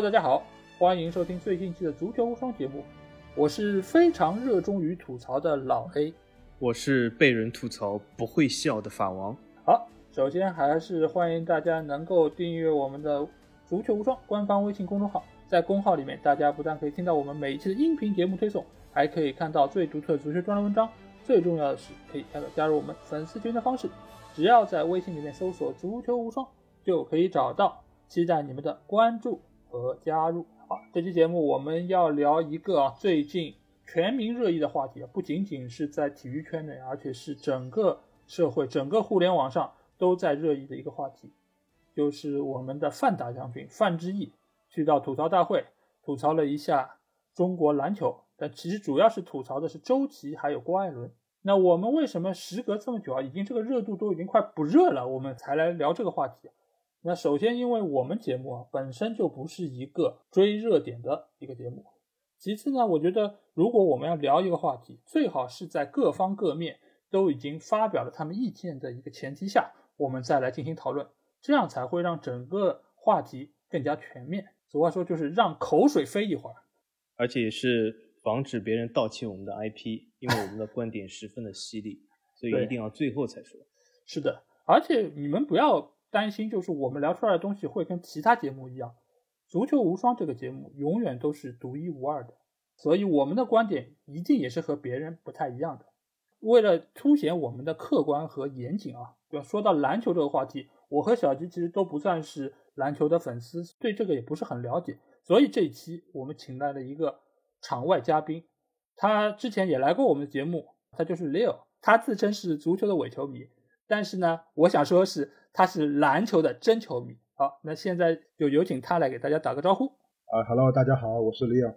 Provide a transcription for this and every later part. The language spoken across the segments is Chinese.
大家好，欢迎收听最近期的足球无双节目，我是非常热衷于吐槽的老 A，我是被人吐槽不会笑的法王。好，首先还是欢迎大家能够订阅我们的足球无双官方微信公众号，在公号里面，大家不但可以听到我们每一期的音频节目推送，还可以看到最独特的足球专栏文章，最重要的是可以看到加入我们粉丝群的方式，只要在微信里面搜索“足球无双”就可以找到，期待你们的关注。和加入好，这期节目我们要聊一个啊最近全民热议的话题啊，不仅仅是在体育圈内，而且是整个社会、整个互联网上都在热议的一个话题，就是我们的范大将军范志毅去到吐槽大会吐槽了一下中国篮球，但其实主要是吐槽的是周琦还有郭艾伦。那我们为什么时隔这么久啊，已经这个热度都已经快不热了，我们才来聊这个话题？那首先，因为我们节目啊本身就不是一个追热点的一个节目。其次呢，我觉得如果我们要聊一个话题，最好是在各方各面都已经发表了他们意见的一个前提下，我们再来进行讨论，这样才会让整个话题更加全面。俗话说，就是让口水飞一会儿，而且也是防止别人盗窃我们的 IP，因为我们的观点十分的犀利，所以一定要最后才说。是的，而且你们不要。担心就是我们聊出来的东西会跟其他节目一样，足球无双这个节目永远都是独一无二的，所以我们的观点一定也是和别人不太一样的。为了凸显我们的客观和严谨啊，要说到篮球这个话题，我和小吉其实都不算是篮球的粉丝，对这个也不是很了解，所以这一期我们请来了一个场外嘉宾，他之前也来过我们的节目，他就是 Leo，他自称是足球的伪球迷。但是呢，我想说是他是篮球的真球迷。好，那现在就有请他来给大家打个招呼。啊，Hello，大家好，我是 Leo。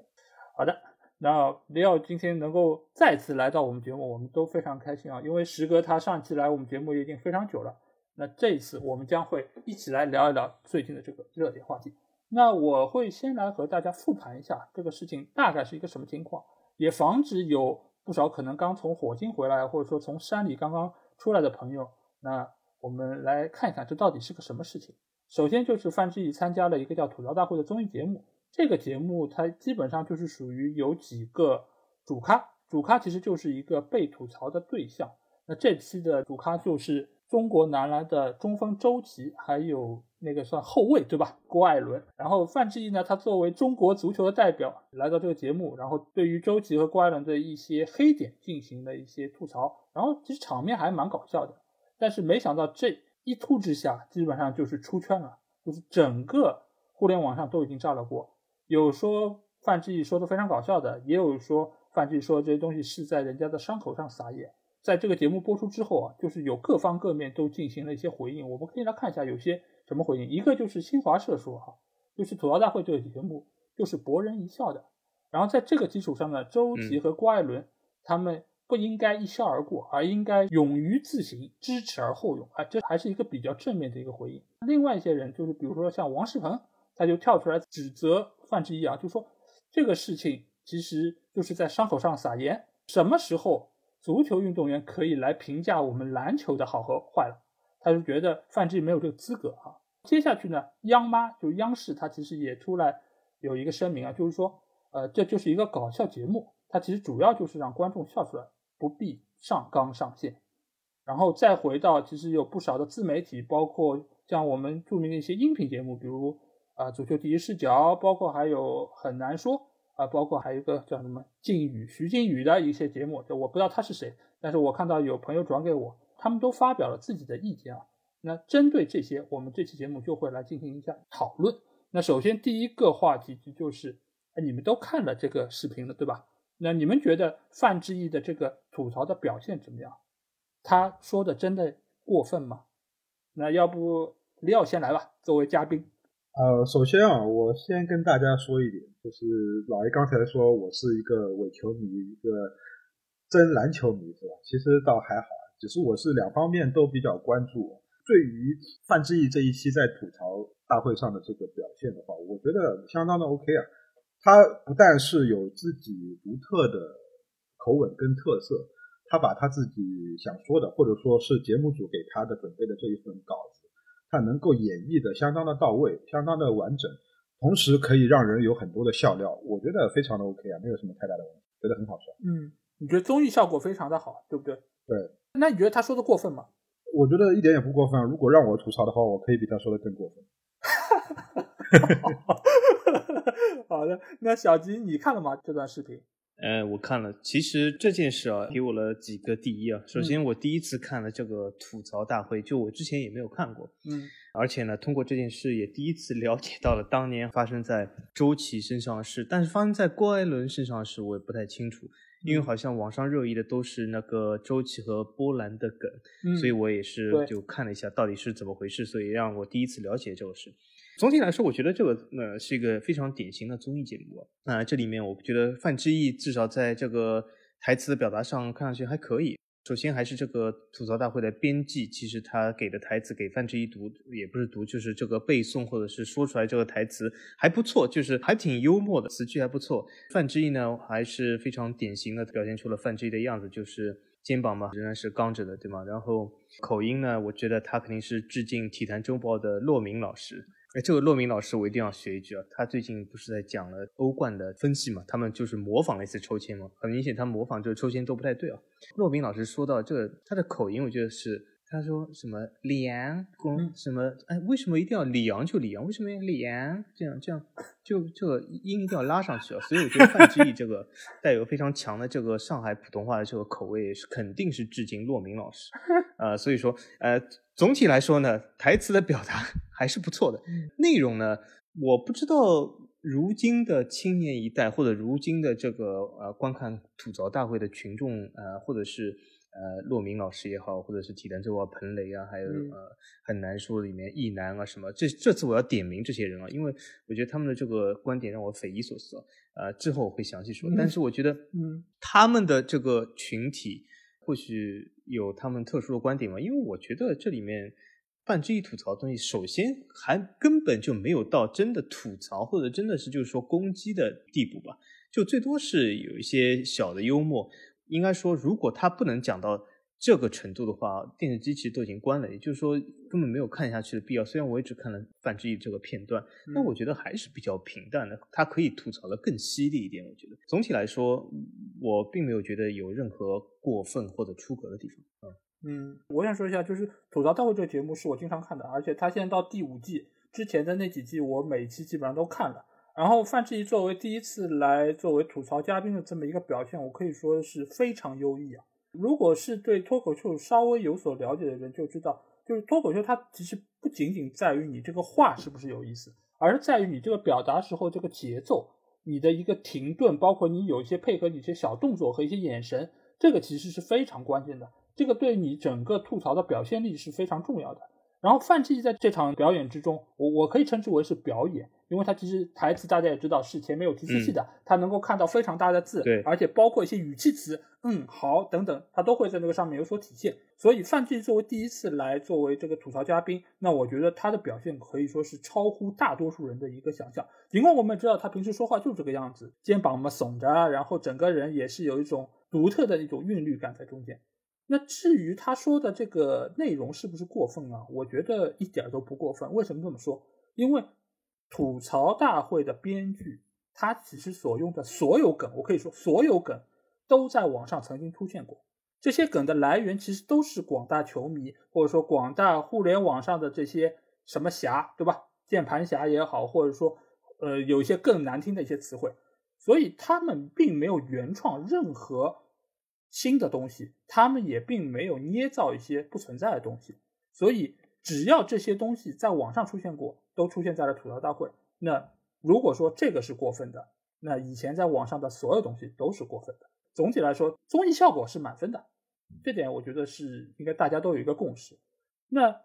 好的，那 Leo 今天能够再次来到我们节目，我们都非常开心啊，因为时隔他上期来我们节目已经非常久了。那这一次我们将会一起来聊一聊最近的这个热点话题。那我会先来和大家复盘一下这个事情大概是一个什么情况，也防止有不少可能刚从火星回来，或者说从山里刚刚出来的朋友。那我们来看一看，这到底是个什么事情？首先就是范志毅参加了一个叫吐槽大会的综艺节目，这个节目它基本上就是属于有几个主咖，主咖其实就是一个被吐槽的对象。那这期的主咖就是中国男篮的中锋周琦，还有那个算后卫对吧？郭艾伦。然后范志毅呢，他作为中国足球的代表来到这个节目，然后对于周琦和郭艾伦的一些黑点进行了一些吐槽，然后其实场面还蛮搞笑的。但是没想到这一突之下，基本上就是出圈了，就是整个互联网上都已经炸了锅。有说范志毅说的非常搞笑的，也有说范志毅说这些东西是在人家的伤口上撒盐。在这个节目播出之后啊，就是有各方各面都进行了一些回应。我们可以来看一下有些什么回应。一个就是新华社说哈，就是吐槽大会这个节目就是博人一笑的。然后在这个基础上呢，周琦和郭艾伦他们。不应该一笑而过，而应该勇于自省，知耻而后勇啊！这还是一个比较正面的一个回应。另外一些人，就是比如说像王仕鹏，他就跳出来指责范志毅啊，就说这个事情其实就是在伤口上撒盐。什么时候足球运动员可以来评价我们篮球的好和坏了？他就觉得范志毅没有这个资格啊。接下去呢，央妈就央视，他其实也出来有一个声明啊，就是说，呃，这就是一个搞笑节目，它其实主要就是让观众笑出来。不必上纲上线，然后再回到，其实有不少的自媒体，包括像我们著名的一些音频节目，比如啊足球第一视角，包括还有很难说啊，包括还有一个叫什么靖宇徐靖宇的一些节目，就我不知道他是谁，但是我看到有朋友转给我，他们都发表了自己的意见啊。那针对这些，我们这期节目就会来进行一下讨论。那首先第一个话题就是，哎，你们都看了这个视频了，对吧？那你们觉得范志毅的这个吐槽的表现怎么样？他说的真的过分吗？那要不李奥先来吧，作为嘉宾。呃，首先啊，我先跟大家说一点，就是老爷刚才说我是一个伪球迷，一个真篮球迷，是吧？其实倒还好，只是我是两方面都比较关注。对于范志毅这一期在吐槽大会上的这个表现的话，我觉得相当的 OK 啊。他不但是有自己独特的口吻跟特色，他把他自己想说的，或者说是节目组给他的准备的这一份稿子，他能够演绎的相当的到位，相当的完整。同时可以让人有很多的笑料，我觉得非常的 OK 啊，没有什么太大的问题，觉得很好笑。嗯，你觉得综艺效果非常的好，对不对？对。那你觉得他说的过分吗？我觉得一点也不过分。如果让我吐槽的话，我可以比他说的更过分。好的，那小吉你看了吗？这段视频？呃，我看了。其实这件事啊，给我了几个第一啊。首先，我第一次看了这个吐槽大会，就我之前也没有看过。嗯。而且呢，通过这件事也第一次了解到了当年发生在周琦身上的事，但是发生在郭艾伦身上的事，我也不太清楚。因为好像网上热议的都是那个周琦和波兰的梗，所以我也是就看了一下到底是怎么回事，所以让我第一次了解这个事。总体来说，我觉得这个呃是一个非常典型的综艺节目啊。这里面我觉得范志毅至少在这个台词的表达上看上去还可以。首先还是这个吐槽大会的编辑，其实他给的台词给范志毅读也不是读，就是这个背诵或者是说出来这个台词还不错，就是还挺幽默的，词句还不错。范志毅呢还是非常典型的表现出了范志毅的样子，就是肩膀嘛仍然是刚着的，对吗？然后口音呢，我觉得他肯定是致敬《体坛周报》的骆明老师。哎，这个骆明老师，我一定要学一句啊！他最近不是在讲了欧冠的分析嘛？他们就是模仿了一次抽签嘛？很明显，他模仿这个抽签都不太对啊。骆明老师说到这个，他的口音，我觉得是。他说什么李阳公什么？哎，为什么一定要李阳就李阳？为什么要李阳？这样这样，就这个音一定要拉上去啊！所以我觉得范志毅这个 带有非常强的这个上海普通话的这个口味，是肯定是致敬骆明老师。呃，所以说呃，总体来说呢，台词的表达 还是不错的。内容呢，我不知道如今的青年一代或者如今的这个呃观看吐槽大会的群众呃，或者是。呃，骆明老师也好，或者是体坛周报彭雷啊，还有呃很难说里面易南啊什么，这这次我要点名这些人啊，因为我觉得他们的这个观点让我匪夷所思啊。呃，之后我会详细说，但是我觉得，嗯，他们的这个群体或许有他们特殊的观点嘛，因为我觉得这里面半之一吐槽的东西，首先还根本就没有到真的吐槽或者真的是就是说攻击的地步吧，就最多是有一些小的幽默。应该说，如果他不能讲到这个程度的话，电视机其实都已经关了，也就是说根本没有看下去的必要。虽然我也只看了范志毅这个片段，但我觉得还是比较平淡的。他可以吐槽的更犀利一点，我觉得。总体来说，我并没有觉得有任何过分或者出格的地方。嗯，我想说一下，就是吐槽大会这个节目是我经常看的，而且他现在到第五季之前的那几季，我每期基本上都看了。然后范志毅作为第一次来作为吐槽嘉宾的这么一个表现，我可以说是非常优异啊！如果是对脱口秀稍微有所了解的人就知道，就是脱口秀它其实不仅仅在于你这个话是不是有意思，而是在于你这个表达时候这个节奏，你的一个停顿，包括你有一些配合你一些小动作和一些眼神，这个其实是非常关键的，这个对你整个吐槽的表现力是非常重要的。然后范志毅在这场表演之中，我我可以称之为是表演。因为他其实台词大家也知道是前面有提示器的，他能够看到非常大的字，对，而且包括一些语气词，嗯，好等等，他都会在那个上面有所体现。所以范志毅作为第一次来作为这个吐槽嘉宾，那我觉得他的表现可以说是超乎大多数人的一个想象。尽管我们知道他平时说话就这个样子，肩膀嘛耸着，然后整个人也是有一种独特的一种韵律感在中间。那至于他说的这个内容是不是过分啊？我觉得一点都不过分。为什么这么说？因为。吐槽大会的编剧，他其实所用的所有梗，我可以说所有梗都在网上曾经出现过。这些梗的来源其实都是广大球迷，或者说广大互联网上的这些什么侠，对吧？键盘侠也好，或者说呃有一些更难听的一些词汇，所以他们并没有原创任何新的东西，他们也并没有捏造一些不存在的东西，所以。只要这些东西在网上出现过，都出现在了吐槽大会。那如果说这个是过分的，那以前在网上的所有东西都是过分的。总体来说，综艺效果是满分的，这点我觉得是应该大家都有一个共识。那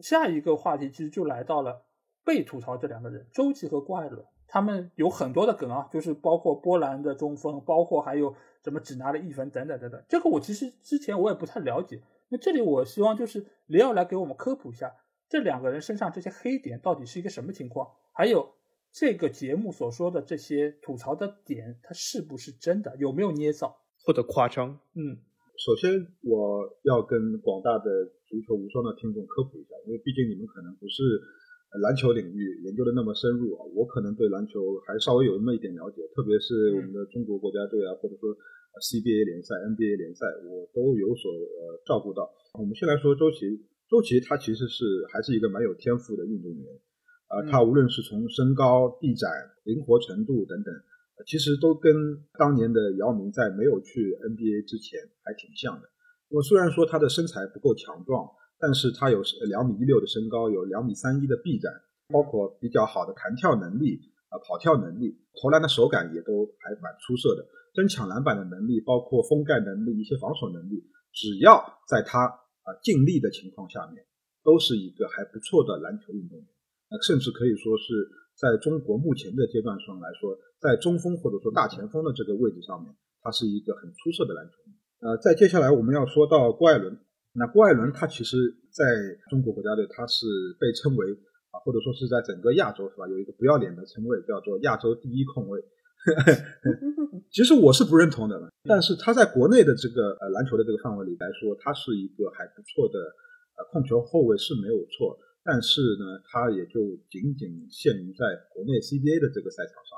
下一个话题其实就来到了被吐槽这两个人，周琦和郭艾伦，他们有很多的梗啊，就是包括波兰的中锋，包括还有什么只拿了一分等等等等。这个我其实之前我也不太了解。那这里我希望就是李奥来给我们科普一下，这两个人身上这些黑点到底是一个什么情况？还有这个节目所说的这些吐槽的点，它是不是真的？有没有捏造或者夸张？嗯，首先我要跟广大的足球无双的听众科普一下，因为毕竟你们可能不是篮球领域研究的那么深入啊，我可能对篮球还稍微有那么一点了解，特别是我们的中国国家队啊，或者说 CBA 联赛、NBA 联赛，我都有所呃照顾到。我们先来说周琦，周琦他其实是还是一个蛮有天赋的运动员，啊，他无论是从身高、臂展、灵活程度等等，其实都跟当年的姚明在没有去 NBA 之前还挺像的。我虽然说他的身材不够强壮，但是他有两米一六的身高，有两米三一的臂展，包括比较好的弹跳能力啊，跑跳能力，投篮的手感也都还蛮出色的。争抢篮板的能力，包括封盖能力，一些防守能力，只要在他啊尽力的情况下面，都是一个还不错的篮球运动员。那甚至可以说是在中国目前的阶段上来说，在中锋或者说大前锋的这个位置上面，他是一个很出色的篮球员。呃，再接下来我们要说到郭艾伦。那郭艾伦他其实在中国国家队，他是被称为啊，或者说是在整个亚洲是吧，有一个不要脸的称谓，叫做亚洲第一控卫。其实我是不认同的，但是他在国内的这个呃篮球的这个范围里来说，他是一个还不错的呃控球后卫是没有错，但是呢，他也就仅仅限于在国内 CBA 的这个赛场上。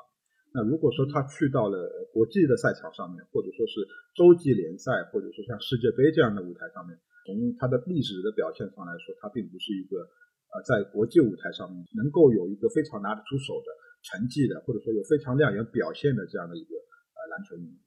那如果说他去到了国际的赛场上面，或者说是洲际联赛，或者说像世界杯这样的舞台上面，从他的历史的表现上来说，他并不是一个呃在国际舞台上面能够有一个非常拿得出手的。成绩的，或者说有非常亮眼表现的这样的一个呃篮球运动员。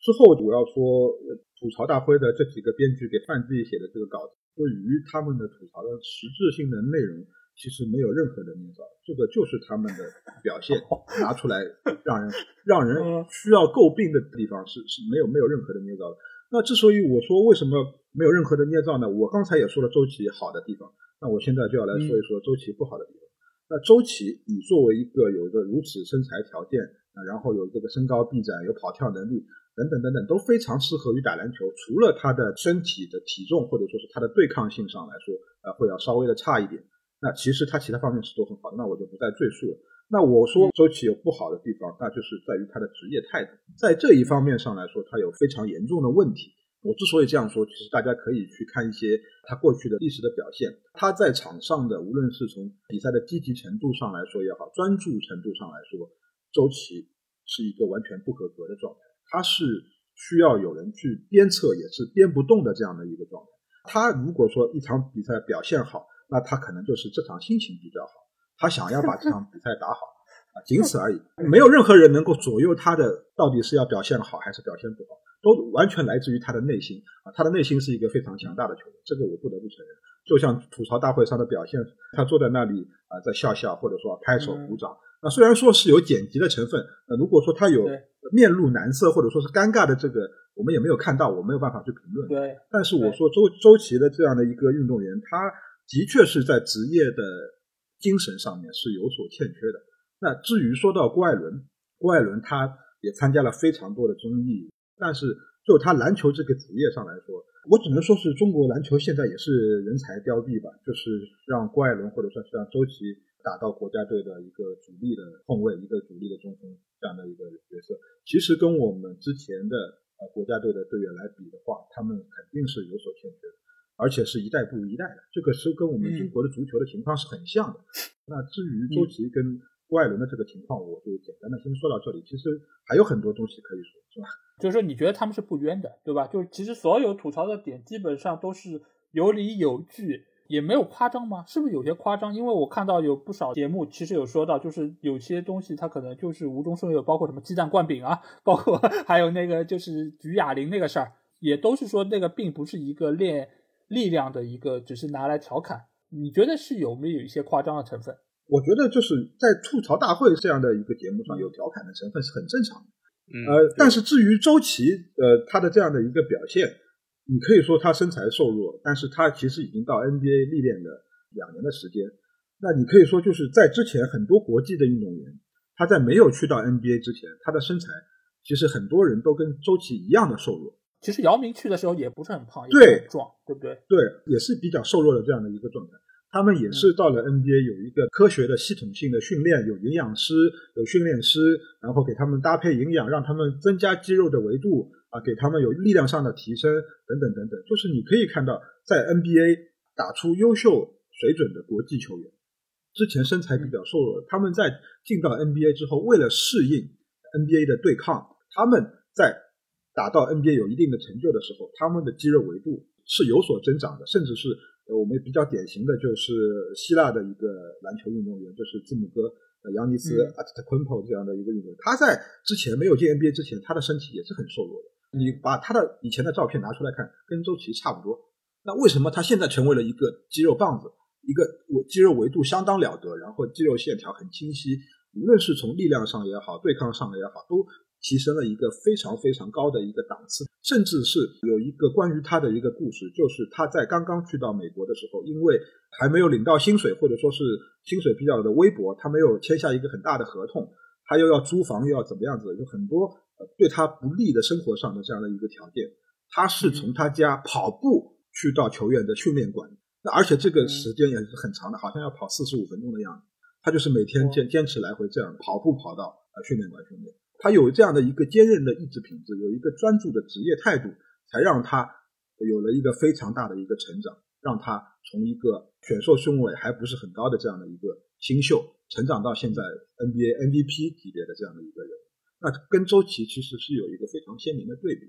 之后我要说吐槽大会的这几个编剧给范志毅写的这个稿子，对于他们的吐槽的实质性的内容，其实没有任何的捏造，这个就是他们的表现 拿出来让人让人需要诟病的地方是是没有没有任何的捏造的。那之所以我说为什么没有任何的捏造呢？我刚才也说了周琦好的地方，那我现在就要来说一说周琦不好的地方。那周琦，你作为一个有一个如此身材条件啊，然后有这个身高臂展，有跑跳能力等等等等，都非常适合于打篮球。除了他的身体的体重或者说是他的对抗性上来说，呃，会要稍微的差一点。那其实他其他方面是都很好的，那我就不再赘述了。那我说周琦有不好的地方，那就是在于他的职业态度，在这一方面上来说，他有非常严重的问题。我之所以这样说，其实大家可以去看一些他过去的历史的表现。他在场上的，无论是从比赛的积极程度上来说也好，专注程度上来说，周琦是一个完全不合格的状态。他是需要有人去鞭策，也是鞭不动的这样的一个状态。他如果说一场比赛表现好，那他可能就是这场心情比较好，他想要把这场比赛打好啊，仅此而已。没有任何人能够左右他的到底是要表现好还是表现不好。都完全来自于他的内心啊，他的内心是一个非常强大的球员，这个我不得不承认。就像吐槽大会上的表现，他坐在那里啊，在笑笑或者说拍手鼓掌。那虽然说是有剪辑的成分，那如果说他有面露难色或者说是尴尬的这个，我们也没有看到，我没有办法去评论。对。但是我说周周琦的这样的一个运动员，他的确是在职业的精神上面是有所欠缺的。那至于说到郭艾伦，郭艾伦他也参加了非常多的综艺。但是就他篮球这个主业上来说，我只能说是中国篮球现在也是人才凋敝吧。就是让郭艾伦或者说是让周琦打到国家队的一个主力的控卫，一个主力的中锋这样的一个角色，其实跟我们之前的呃国家队的队员来比的话，他们肯定是有所欠缺的，而且是一代不如一代的。这个是跟我们中国的足球的情况是很像的。那至于周琦跟郭艾伦的这个情况，我就简单的先说到这里。其实还有很多东西可以说，是吧？就是说，你觉得他们是不冤的，对吧？就是其实所有吐槽的点基本上都是有理有据，也没有夸张吗？是不是有些夸张？因为我看到有不少节目其实有说到，就是有些东西它可能就是无中生有，包括什么鸡蛋灌饼啊，包括 还有那个就是举哑铃那个事儿，也都是说那个并不是一个练力量的一个，只是拿来调侃。你觉得是有没有一些夸张的成分？我觉得就是在吐槽大会这样的一个节目上有调侃的成分是很正常的，呃，但是至于周琦，呃，他的这样的一个表现，你可以说他身材瘦弱，但是他其实已经到 NBA 历练了两年的时间，那你可以说就是在之前很多国际的运动员，他在没有去到 NBA 之前，他的身材其实很多人都跟周琦一样的瘦弱。其实姚明去的时候也不是很胖，对，壮，对不对？对，也是比较瘦弱的这样的一个状态。他们也是到了 NBA 有一个科学的系统性的训练，有营养师，有训练师，然后给他们搭配营养，让他们增加肌肉的维度啊，给他们有力量上的提升等等等等。就是你可以看到，在 NBA 打出优秀水准的国际球员，之前身材比较瘦弱，他们在进到 NBA 之后，为了适应 NBA 的对抗，他们在打到 NBA 有一定的成就的时候，他们的肌肉维度是有所增长的，甚至是呃我们比较典型的就是希腊的一个篮球运动员，就是字母哥。呃，扬尼斯嗯阿特昆普这样的一个运动员，他在之前没有进 NBA 之前，他的身体也是很瘦弱的。你把他的以前的照片拿出来看，跟周琦差不多。那为什么他现在成为了一个肌肉棒子，一个我肌肉维度相当了得，然后肌肉线条很清晰，无论是从力量上也好，对抗上也好，都提升了一个非常非常高的一个档次。甚至是有一个关于他的一个故事，就是他在刚刚去到美国的时候，因为还没有领到薪水，或者说是薪水比较的微薄，他没有签下一个很大的合同，他又要租房，又要怎么样子，有很多呃对他不利的生活上的这样的一个条件。他是从他家跑步去到球员的训练馆，那而且这个时间也是很长的，好像要跑四十五分钟的样子。他就是每天坚坚持来回这样跑步跑到呃训练馆训练。他有这样的一个坚韧的意志品质，有一个专注的职业态度，才让他有了一个非常大的一个成长，让他从一个选秀顺位还不是很高的这样的一个新秀，成长到现在 NBA MVP 级别的这样的一个人。那跟周琦其实是有一个非常鲜明的对比。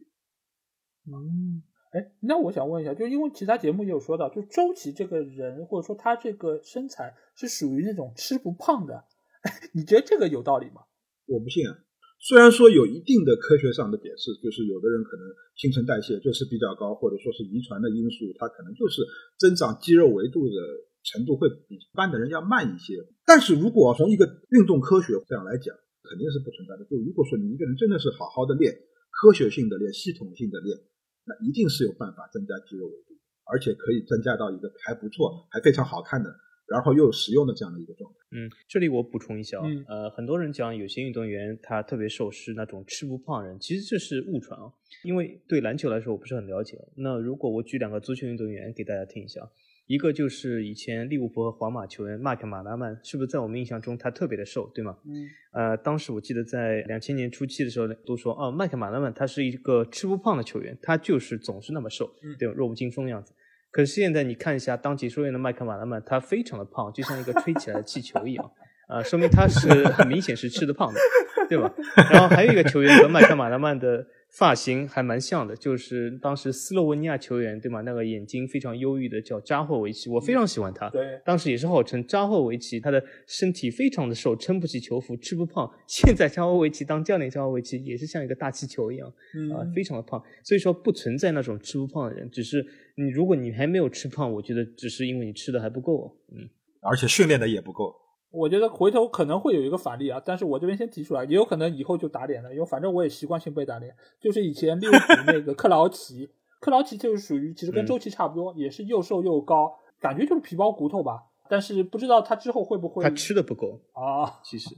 嗯，哎，那我想问一下，就因为其他节目也有说到，就周琦这个人，或者说他这个身材是属于那种吃不胖的，你觉得这个有道理吗？我不信啊。虽然说有一定的科学上的解释，就是有的人可能新陈代谢就是比较高，或者说是遗传的因素，他可能就是增长肌肉维度的程度会比一般的人要慢一些。但是如果从一个运动科学这样来讲，肯定是不存在的。就如果说你一个人真的是好好的练，科学性的练，系统性的练，那一定是有办法增加肌肉维度，而且可以增加到一个还不错、还非常好看的，然后又有实用的这样的一个状态。嗯，这里我补充一下啊，嗯呃，很多人讲有些运动员他特别瘦是那种吃不胖人，其实这是误传啊。因为对篮球来说我不是很了解。那如果我举两个足球运动员给大家听一下，一个就是以前利物浦和皇马球员麦克马拉曼，是不是在我们印象中他特别的瘦，对吗？嗯呃，当时我记得在两千年初期的时候，都说哦，麦克马拉曼他是一个吃不胖的球员，他就是总是那么瘦，嗯对吧？弱不禁风的样子。可是现在你看一下当解说员的麦克马拉曼，他非常的胖，就像一个吹起来的气球一样，啊、说明他是很明显是吃的胖的，对吧？然后还有一个球员和麦克马拉曼的发型还蛮像的，就是当时斯洛文尼亚球员，对吗？那个眼睛非常忧郁的叫扎霍维奇，我非常喜欢他。对，当时也是号称扎霍维奇，他的身体非常的瘦，撑不起球服，吃不胖。现在扎霍维奇当教练，扎霍维奇也是像一个大气球一样嗯啊、非常的胖。所以说不存在那种吃不胖的人，只是你如果你还没有吃胖，我觉得只是因为你吃的还不够。嗯，而且训练的也不够。我觉得回头可能会有一个反例啊，但是我这边先提出来，也有可能以后就打脸了，因为反正我也习惯性被打脸。就是以前利物浦那个克劳奇，克劳奇就是属于其实跟嗯周琦差不多，也是又瘦又高，感觉就是皮包骨头吧。但是不知道他之后会不会他吃的不够，啊？其实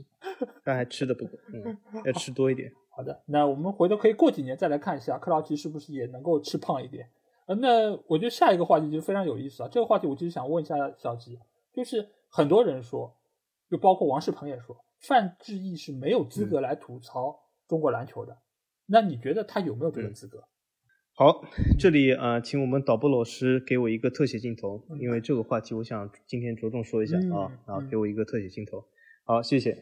他还吃的不够，嗯，要吃多一点。好的，那我们回头可以过几年再来看一下克劳奇是不是也能够吃胖一点。呃，那我觉得下一个话题就非常有意思啊。这个话题我其实想问一下小吉，就是很多人说，就包括王仕鹏也说，范志毅是没有资格来吐槽中国篮球的。那你觉得他有没有这个资格？好，这里呃，请我们导播老师给我一个特写镜头，嗯因为这个话题我想今天着重说一下嗯啊给我一个特写镜头。好，谢谢。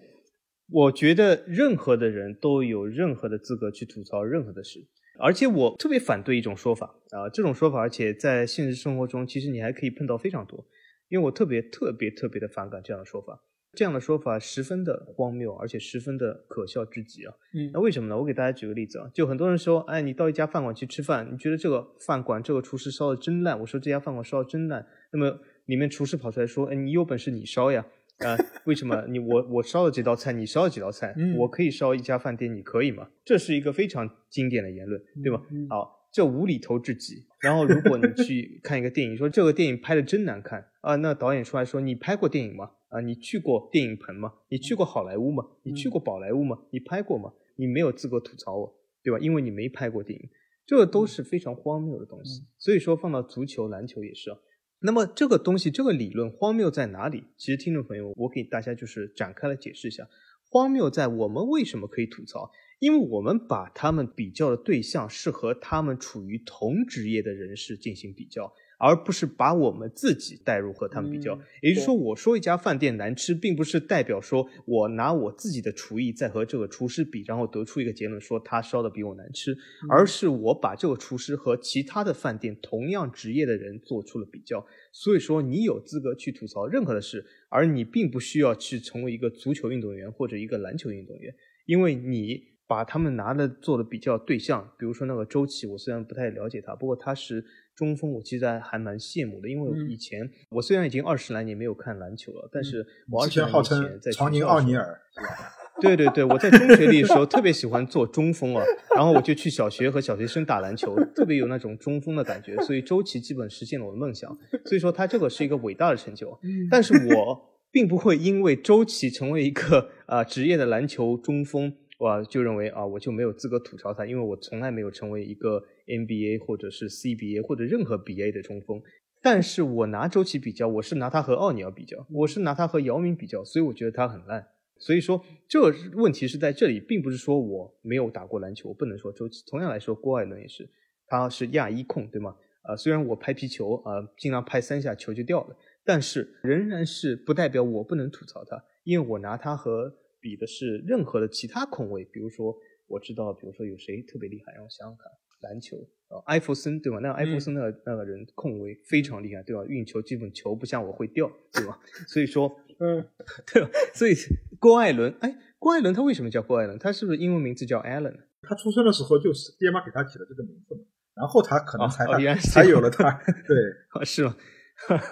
我觉得任何的人都有任何的资格去吐槽任何的事，而且我特别反对一种说法啊，这种说法，而且在现实生活中，其实你还可以碰到非常多，因为我特别特别特别的反感这样的说法。这样的说法十分的荒谬，而且十分的可笑至极啊！嗯那为什么呢？我给大家举个例子啊，就很多人说，哎，你到一家饭馆去吃饭，你觉得这个饭馆这个厨师烧的真烂，我说这家饭馆烧的真烂，那么里面厨师跑出来说，哎，你有本事你烧呀，啊、为什么你我我烧了几道菜，你烧了几道菜，嗯我可以烧一家饭店，你可以吗？这是一个非常经典的言论，对吧？嗯好，这无厘头至极。然后如果你去看一个电影，说这个电影拍的真难看啊，那导演出来说你拍过电影吗？啊，你去过电影棚吗？你去过好莱坞吗？你去过宝莱坞吗？你拍过吗？你没有资格吐槽我，对吧？因为你没拍过电影，这个都是非常荒谬的东西。所以说放到足球、篮球也是啊。那么这个东西，这个理论荒谬在哪里？其实听众朋友，我给大家就是展开来解释一下。荒谬在我们为什么可以吐槽？因为我们把他们比较的对象是和他们处于同职业的人士进行比较。而不是把我们自己带入和他们比较，也就是说，我说一家饭店难吃，并不是代表说我拿我自己的厨艺在和这个厨师比，然后得出一个结论说他烧的比我难吃，而是我把这个厨师和其他的饭店同样职业的人做出了比较。所以说，你有资格去吐槽任何的事，而你并不需要去成为一个足球运动员或者一个篮球运动员，因为你把他们拿的做的比较对象，比如说那个周琦，我虽然不太了解他，不过他是。中锋，我其实还还蛮羡慕的，因为以前我虽然已经二十来年没有看篮球了，但是我之前号称长宁奥尼尔 对对对，我在中学里的时候特别喜欢做中锋啊，然后我就去小学和小学生打篮球，特别有那种中锋的感觉，所以周琦基本实现了我的梦想，所以说他这个是一个伟大的成就，但是我并不会因为周琦成为一个啊职业的篮球中锋。我就认为啊，我就没有资格吐槽他，因为我从来没有成为一个 NBA 或者是 CBA 或者任何 BA 的中锋。但是我拿周琦比较，我是拿他和奥尼尔比较，我是拿他和姚明比较，所以我觉得他很烂。所以说，这问题是在这里，并不是说我没有打过篮球，我不能说周琦。同样来说，郭艾伦也是，他是亚一控，对吗？啊，虽然我拍皮球啊，经常拍三下球就掉了，但是仍然是不代表我不能吐槽他，因为我拿他和。比的是任何的其他控卫，比如说我知道，比如说有谁特别厉害，让我想想看，篮球，呃，艾弗森对吧？那个艾弗森那个那个人控卫非常厉害，对吧？运球基本球不像我会掉，对吧？所以说，嗯，对吧？所以郭艾伦，哎，郭艾伦他为什么叫郭艾伦？他是不是英文名字叫 Allen？他出生的时候就是爹妈给他起了这个名字嘛，然后他可能才才有了他，对，是吗？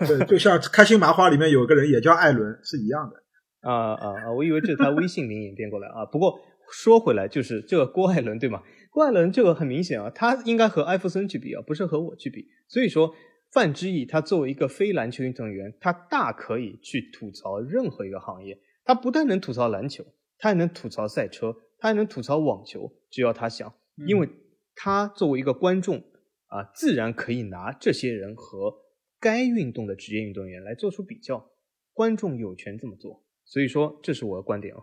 对，就像开心麻花里面有个人也叫艾伦是一样的。啊啊啊！我以为这是他微信名演变过来啊。不过说回来，就是这个郭艾伦对吗？郭艾伦这个很明显啊，他应该和艾弗森去比啊，不是和我去比。所以说，范志毅他作为一个非篮球运动员，他大可以去吐槽任何一个行业。他不但能吐槽篮球，他还能吐槽赛车，他还能吐槽网球，只要他想。因为他作为一个观众啊，自然可以拿这些人和该运动的职业运动员来做出比较。观众有权这么做。所以说，这是我的观点啊。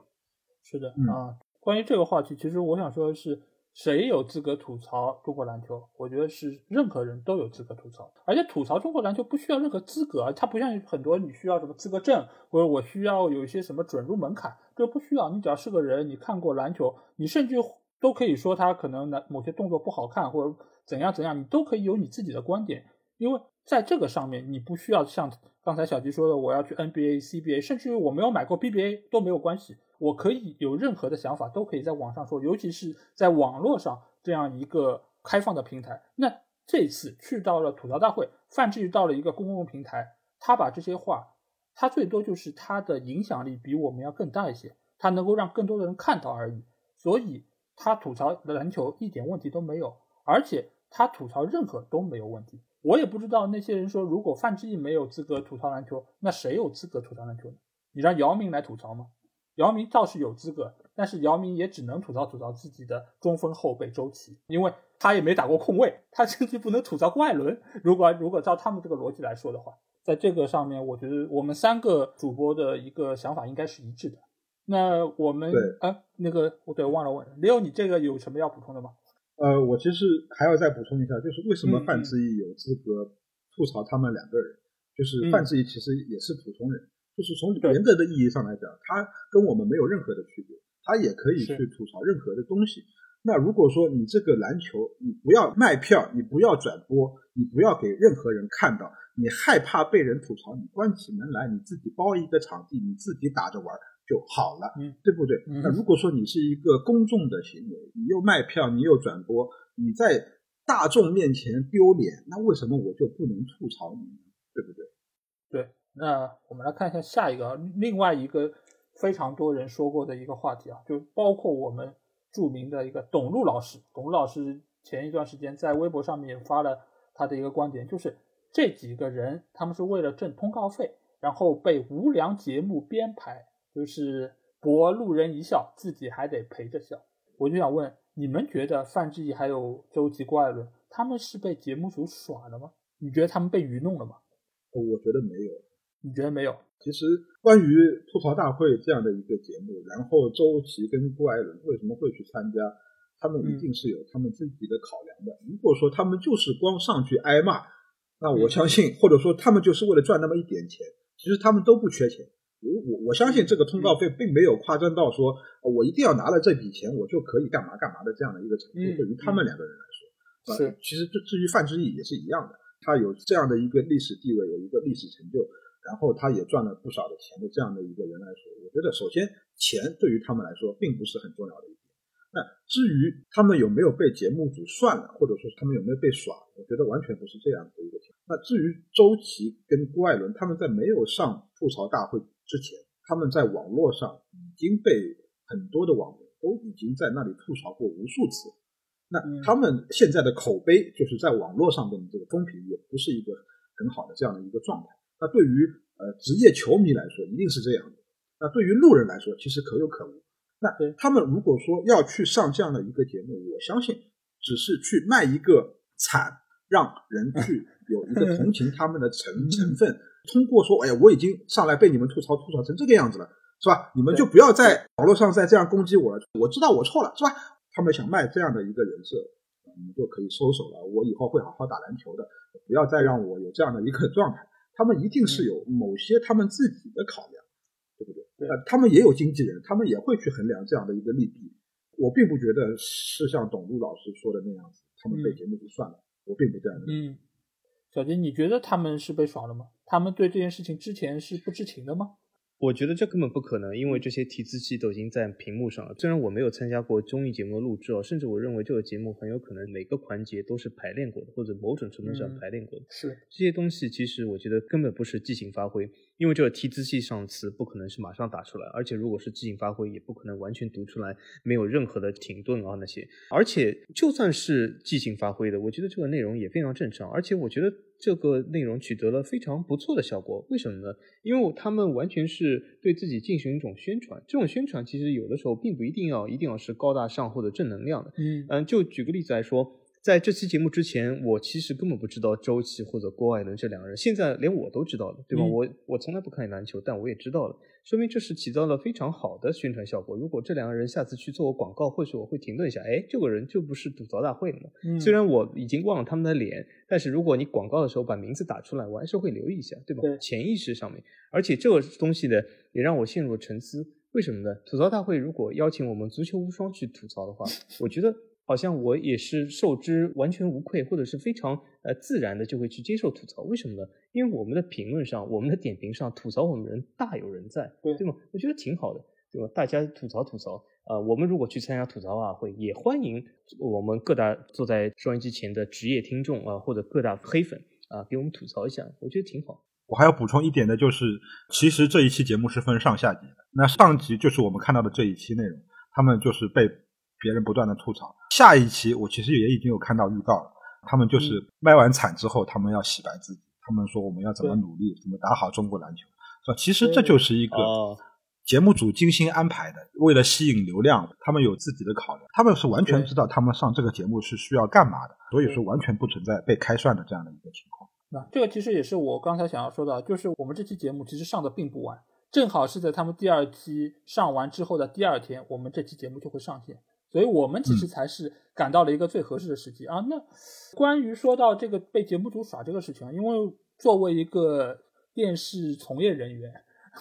是的啊，关于这个话题，其实我想说的是，谁有资格吐槽中国篮球？我觉得是任何人都有资格吐槽，而且吐槽中国篮球不需要任何资格，它不像很多你需要什么资格证，或者我需要有一些什么准入门槛，这不需要。你只要是个人，你看过篮球，你甚至都可以说他可能某些动作不好看，或者怎样怎样，你都可以有你自己的观点，因为在这个上面，你不需要像。刚才小吉说的，我要去 NBA、CBA，甚至于我没有买过 BBA 都没有关系，我可以有任何的想法都可以在网上说，尤其是在网络上这样一个开放的平台。那这次去到了吐槽大会，范志毅到了一个公共平台，他把这些话，他最多就是他的影响力比我们要更大一些，他能够让更多的人看到而已。所以他吐槽篮球一点问题都没有，而且他吐槽任何都没有问题。我也不知道那些人说，如果范志毅没有资格吐槽篮球，那谁有资格吐槽篮球呢？你让姚明来吐槽吗？姚明倒是有资格，但是姚明也只能吐槽吐槽自己的中锋后备周琦，因为他也没打过控卫，他甚至不能吐槽郭艾伦。如果如果照他们这个逻辑来说的话，在这个上面，我觉得我们三个主播的一个想法应该是一致的。那我们啊，那个我对忘了问，Leo，你这个有什么要补充的吗？呃，我其实还要再补充一下，就是为什么范志毅有资格吐槽他们两个人？就是范志毅其实也是普通人，就是从原则的意义上来讲，它跟我们没有任何的区别，它也可以去吐槽任何的东西。那如果说你这个篮球，你不要卖票，你不要转播，你不要给任何人看到，你害怕被人吐槽，你关起门来你自己包一个场地，你自己打着玩。就好了，嗯，对不对？那如果说你是一个公众的行为，你又卖票，你又转播，你在大众面前丢脸，那为什么我就不能吐槽你呢？对不对？对，那我们来看一下下一个，另外一个非常多人说过的一个话题啊，就包括我们著名的一个董路老师，董路老师前一段时间在微博上面也发了他的一个观点，就是这几个人他们是为了挣通告费，然后被无良节目编排。就是博路人一笑，自己还得陪着笑。我就想问，你们觉得范志毅还有周琦、郭艾伦，他们是被节目组耍了吗？你觉得他们被愚弄了吗？我觉得没有。你觉得没有？其实关于吐槽大会这样的一个节目，然后周琦跟郭艾伦为什么会去参加？他们一定是有他们自己的考量的。如果说他们就是光上去挨骂，那我相信，或者说他们就是为了赚那么一点钱，其实他们都不缺钱。我我我相信这个通告费并没有夸张到说，我一定要拿了这笔钱我就可以干嘛干嘛的这样的一个程度。对于他们两个人来说，是其实至至于范志毅也是一样的，他有这样的一个历史地位，有一个历史成就。然后他也赚了不少的钱的这样的一个人来说，我觉得首先钱对于他们来说并不是很重要的一点。那至于他们有没有被节目组算了，或者说他们有没有被耍，我觉得完全不是这样的一个情况。那至于周琦跟郭艾伦，他们在没有上吐槽大会之前，他们在网络上已经被很多的网民都已经在那里吐槽过无数次。那他们现在的口碑就是在网络上的这个风评也不是一个很好的这样的一个状态。那对于呃职业球迷来说，一定是这样的。那对于路人来说，其实可有可无。那他们如果说要去上这样的一个节目，我相信只是去卖一个惨，让人去 有一个同情他们的成成分。通过说，哎呀，我已经上来被你们吐槽吐槽成这个样子了，是吧？你们就不要在网络上再这样攻击我了。我知道我错了，是吧？他们想卖这样的一个人设，你们就可以收手了。我以后会好好打篮球的，不要再让我有这样的一个状态。他们一定是有某些他们自己的考量，对不对？呃，他们也有经纪人，他们也会去衡量这样的一个利弊。我并不觉得是像董路老师说的那样子，他们被节目组算了。我并不这样认为。嗯，小杰，你觉得他们是被耍了吗？他们对这件事情之前是不知情的吗？我觉得这根本不可能，因为这些提词器都已经在屏幕上了。虽然我没有参加过综艺节目的录制哦，甚至我认为这个节目很有可能每个环节都是排练过的，或者某种程度上排练过的。是这些东西，其实我觉得根本不是即兴发挥，因为这个提词器上词不可能是马上打出来，而且如果是即兴发挥，也不可能完全读出来，没有任何的停顿啊那些。而且就算是即兴发挥的，我觉得这个内容也非常正常，而且我觉得。这个内容取得了非常不错的效果，为什么呢？因为他们完全是对自己进行一种宣传，这种宣传其实有的时候并不一定要一定要是高大上或者正能量的。嗯嗯，就举个例子来说。在这期节目之前，我其实根本不知道周琦或者郭艾伦这两个人，现在连我都知道了，对吧？我我从来不看篮球，但我也知道了，说明这是起到了非常好的宣传效果。如果这两个人下次去做我广告，或许我会停顿一下，哎，这个人就不是吐槽大会了嘛？虽然我已经忘了他们的脸，但是如果你广告的时候把名字打出来，我还是会留意一下，对吧？潜意识上面，而且这个东西呢，也让我陷入了沉思。为什么呢？吐槽大会如果邀请我们足球无双去吐槽的话，我觉得。好像我也是受之完全无愧，或者是非常呃自然的就会去接受吐槽。为什么呢？因为我们的评论上、我们的点评上吐槽我们人大有人在，对对吗？我觉得挺好的，对吧？大家吐槽吐槽啊，我们如果去参加吐槽大会，也欢迎我们各大坐在收音机前的职业听众啊，或者各大黑粉啊，给我们吐槽一下，我觉得挺好。我还要补充一点的就是，其实这一期节目是分上下集的，那上集就是我们看到的这一期内容，他们就是被。别人不断的吐槽，下一期我其实也已经有看到预告了。他们就是卖完惨之后，他们要洗白自己，他们说我们要怎么努力，怎么打好中国篮球，是吧？其实这就是一个节目组精心安排的，为了吸引流量，他们有自己的考量，他们是完全知道他们上这个节目是需要干嘛的，所以说完全不存在被开涮的这样的一个情况。那这个其实也是我刚才想要说的，就是我们这期节目其实上的并不晚，正好是在他们第二期上完之后的第二天，我们这期节目就会上线。所以我们其实才是赶到了一个最合适的时机啊。那关于说到这个被节目组耍这个事情，因为作为一个电视从业人员，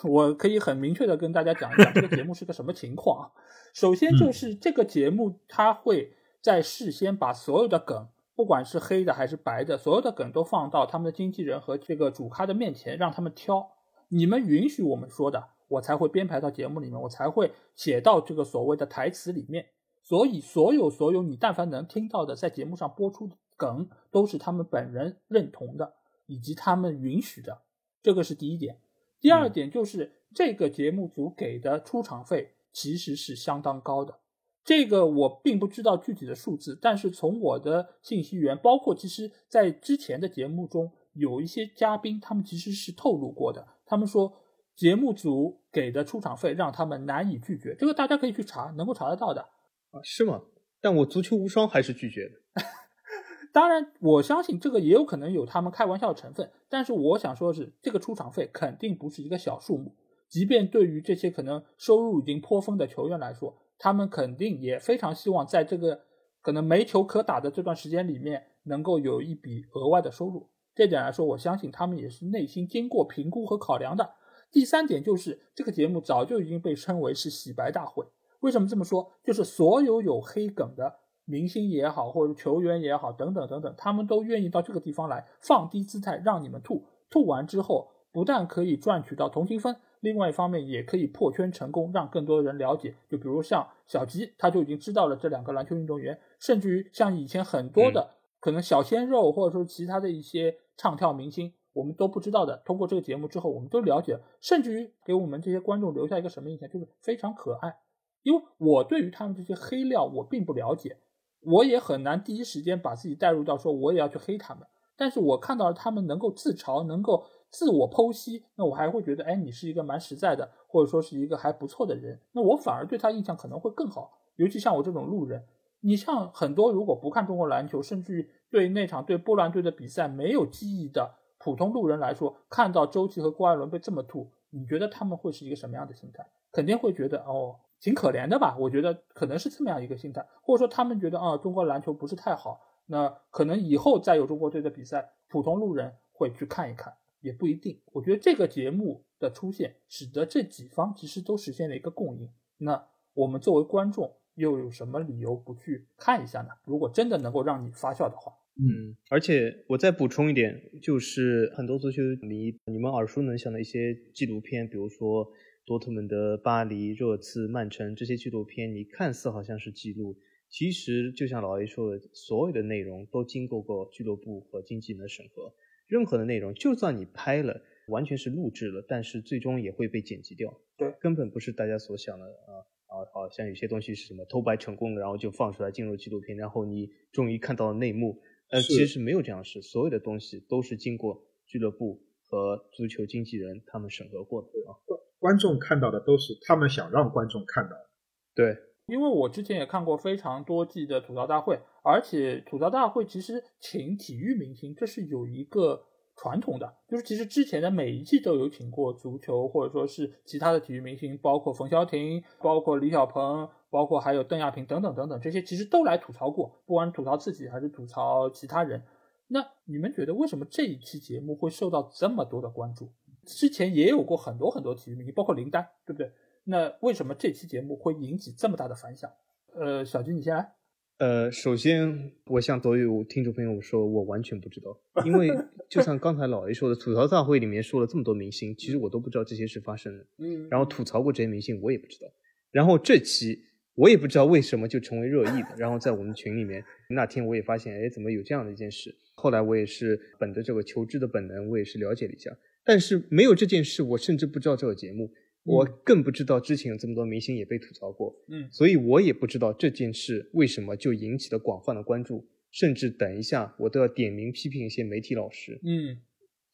我可以很明确的跟大家讲一讲这个节目是个什么情况。首先就是这个节目，它会在事先把所有的梗，不管是黑的还是白的，所有的梗都放到他们的经纪人和这个主咖的面前，让他们挑。你们允许我们说的，我才会编排到节目里面，我才会写到这个所谓的台词里面。所以，所有所有你但凡能听到的在节目上播出的梗，都是他们本人认同的，以及他们允许的，这个是第一点。第二点就是这个节目组给的出场费其实是相当高的，这个我并不知道具体的数字，但是从我的信息源，包括其实在之前的节目中有一些嘉宾，他们其实是透露过的，他们说节目组给的出场费让他们难以拒绝，这个大家可以去查，能够查得到的。啊，是吗？但我足球无双还是拒绝的。当然，我相信这个也有可能有他们开玩笑的成分，但是我想说的是，这个出场费肯定不是一个小数目。即便对于这些可能收入已经颇丰的球员来说，他们肯定也非常希望在这个可能没球可打的这段时间里面，能够有一笔额外的收入。这点来说，我相信他们也是内心经过评估和考量的。第三点就是，这个节目早就已经被称为是洗白大会。为什么这么说？就是所有有黑梗的明星也好，或者球员也好，等等等等，他们都愿意到这个地方来放低姿态，让你们吐。吐完之后，不但可以赚取到同情分。另外一方面也可以破圈成功，让更多的人了解。就比如像小吉，他就已经知道了这两个篮球运动员，甚至于像以前很多的可能小鲜肉，或者说其他的一些唱跳明星，我们都不知道的。通过这个节目之后，我们都了解，甚至于给我们这些观众留下一个什么印象，就是非常可爱。因为我对于他们这些黑料我并不了解，我也很难第一时间把自己带入到说我也要去黑他们。但是我看到了他们能够自嘲，能够。自我剖析，那我还会觉得，哎，你是一个蛮实在的，或者说是一个还不错的人，那我反而对他印象可能会更好。尤其像我这种路人，你像很多如果不看中国篮球，甚至于对那场对波兰队的比赛没有记忆的普通路人来说，看到周琦和郭艾伦被这么吐，你觉得他们会是一个什么样的心态？肯定会觉得哦，挺可怜的吧？我觉得可能是这么样一个心态，或者说他们觉得啊，中国篮球不是太好，那可能以后再有中国队的比赛，普通路人会去看一看。也不一定，我觉得这个节目的出现，使得这几方其实都实现了一个共赢。那我们作为观众，又有什么理由不去看一下呢？如果真的能够让你发笑的话，嗯，而且我再补充一点，就是很多足球迷你们耳熟能详的一些纪录片，比如说多特蒙德、巴黎、热刺、曼城这些纪录片，你看似好像是记录，其实就像老 A 说的，所有的内容都经过过俱乐部和经纪人的审核。任何的内容，就算你拍了，完全是录制了，但是最终也会被剪辑掉。对，根本不是大家所想的啊啊！好像有些东西是什么偷拍成功了，然后就放出来进入纪录片，然后你终于看到了内幕。呃，其实是没有这样事，所有的东西都是经过俱乐部和足球经纪人他们审核过的啊。观众看到的都是他们想让观众看到的。对。因为我之前也看过非常多季的吐槽大会，而且吐槽大会其实请体育明星，这是有一个传统的，就是其实之前的每一季都有请过足球或者说是其他的体育明星，包括冯潇霆，包括李小鹏，包括还有邓亚萍等等等等，这些其实都来吐槽过，不管吐槽自己还是吐槽其他人。那你们觉得为什么这一期节目会受到这么多的关注？之前也有过很多很多体育明星，包括林丹，对不对？那为什么这期节目会引起这么大的反响？呃，小军你先来。呃，首先我向所有听众朋友说，我完全不知道，因为就像刚才老 A 说的，吐槽大会里面说了这么多明星，其实我都不知道这些事发生了。嗯。然后吐槽过这些明星，我也不知道。然后这期我也不知道为什么就成为热议的。然后在我们群里面，那天我也发现，哎，怎么有这样的一件事？后来我也是本着这个求知的本能，我也是了解了一下。但是没有这件事，我甚至不知道这个节目。我更不知道之前有这么多明星也被吐槽过，嗯，所以我也不知道这件事为什么就引起了广泛的关注，甚至等一下我都要点名批评一些媒体老师，嗯，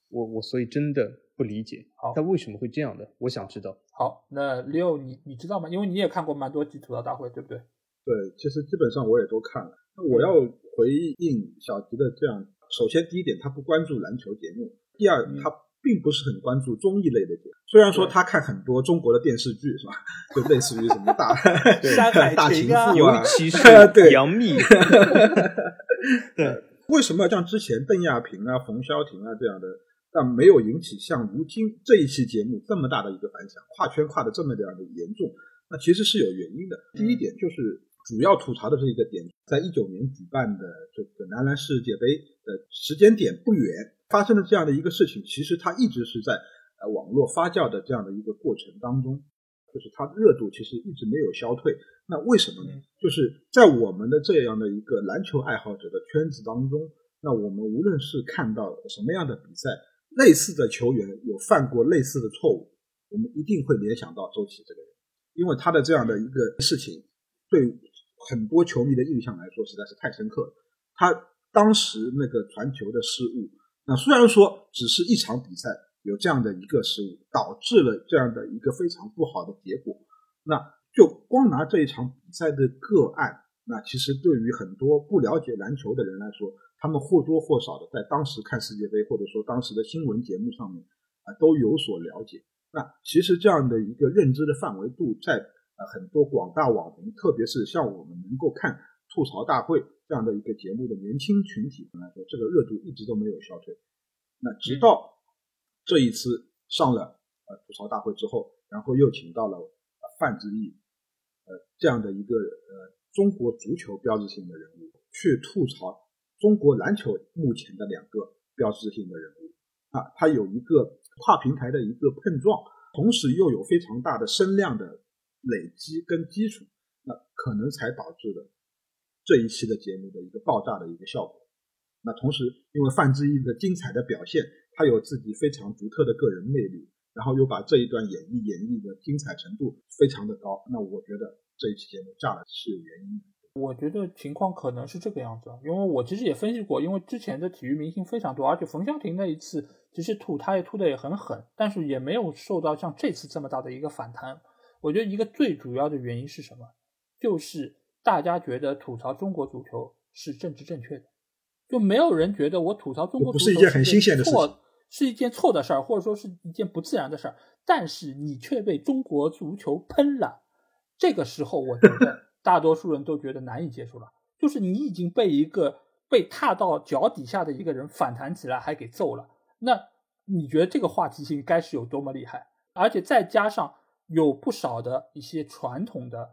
我我所以真的不理解，好，他为什么会这样的？我想知道。好，那 Leo 你你知道吗？因为你也看过蛮多集吐槽大会，对不对？对，其实基本上我也都看了。那我要回应小吉的这样，首先第一点，他不关注篮球节目；第二，他。并不是很关注综艺类的节目，虽然说他看很多中国的电视剧，是吧？就类似于什么大 山海大情妇啊，尤其是 杨幂。对，为什么要像之前邓亚萍啊、冯潇霆啊这样的，但没有引起像如今这一期节目这么大的一个反响，跨圈跨的这么样的严重？那其实是有原因的。第一点就是主要吐槽的这一个点，在一九年举办的这个男篮世界杯的时间点不远。发生了这样的一个事情，其实它一直是在呃网络发酵的这样的一个过程当中，就是它热度其实一直没有消退。那为什么呢？就是在我们的这样的一个篮球爱好者的圈子当中，那我们无论是看到什么样的比赛，类似的球员有犯过类似的错误，我们一定会联想到周琦这个人，因为他的这样的一个事情，对很多球迷的印象来说实在是太深刻了。他当时那个传球的失误。那虽然说只是一场比赛有这样的一个失误，导致了这样的一个非常不好的结果，那就光拿这一场比赛的个案，那其实对于很多不了解篮球的人来说，他们或多或少的在当时看世界杯或者说当时的新闻节目上面啊都有所了解。那其实这样的一个认知的范围度，在呃很多广大网民，特别是像我们能够看吐槽大会这样的一个节目的年轻群体来说，这个热度一直都没有消退。那直到这一次上了呃吐槽大会之后，然后又请到了范志毅，呃这样的一个呃中国足球标志性的人物去吐槽中国篮球目前的两个标志性的人物啊，他有一个。跨平台的一个碰撞，同时又有非常大的声量的累积跟基础，那可能才导致了这一期的节目的一个爆炸的一个效果。那同时，因为范志毅的精彩的表现，他有自己非常独特的个人魅力，然后又把这一段演绎演绎的精彩程度非常的高，那我觉得这一期节目炸了是有原因的。我觉得情况可能是这个样子，因为我其实也分析过，因为之前的体育明星非常多，而且冯潇霆那一次。其实吐他也吐的也很狠，但是也没有受到像这次这么大的一个反弹。我觉得一个最主要的原因是什么？就是大家觉得吐槽中国足球是政治正确的，就没有人觉得我吐槽中国足球是一件很新鲜的事情，是一件错的事儿，或者说是一件不自然的事儿。但是你却被中国足球喷了，这个时候我觉得 大多数人都觉得难以接受了，就是你已经被一个被踏到脚底下的一个人反弹起来，还给揍了。那你觉得这个话题性该是有多么厉害？而且再加上有不少的一些传统的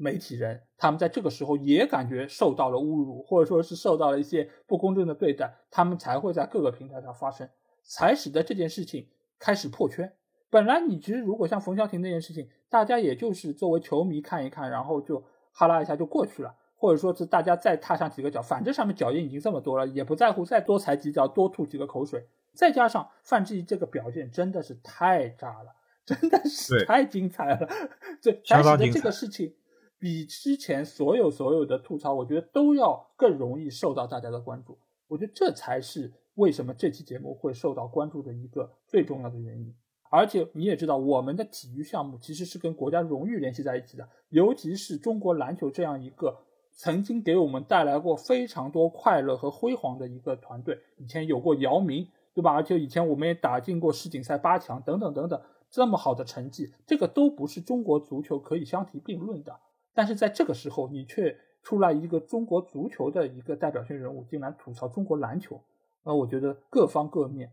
媒体人，他们在这个时候也感觉受到了侮辱，或者说是受到了一些不公正的对待，他们才会在各个平台上发声，才使得这件事情开始破圈。本来你其实如果像冯潇霆那件事情，大家也就是作为球迷看一看，然后就哈拉一下就过去了，或者说是大家再踏上几个脚，反正上面脚印已经这么多了，也不在乎再多踩几脚，多吐几个口水。再加上范志毅这个表现真的是太炸了，真的是太精彩了，对，才使得这个事情比之前所有所有的吐槽，我觉得都要更容易受到大家的关注。我觉得这才是为什么这期节目会受到关注的一个最重要的原因。而且你也知道，我们的体育项目其实是跟国家荣誉联系在一起的，尤其是中国篮球这样一个曾经给我们带来过非常多快乐和辉煌的一个团队，以前有过姚明。对吧？而且以前我们也打进过世锦赛八强，等等等等，这么好的成绩，这个都不是中国足球可以相提并论的。但是在这个时候，你却出来一个中国足球的一个代表性人物，竟然吐槽中国篮球，那我觉得各方各面，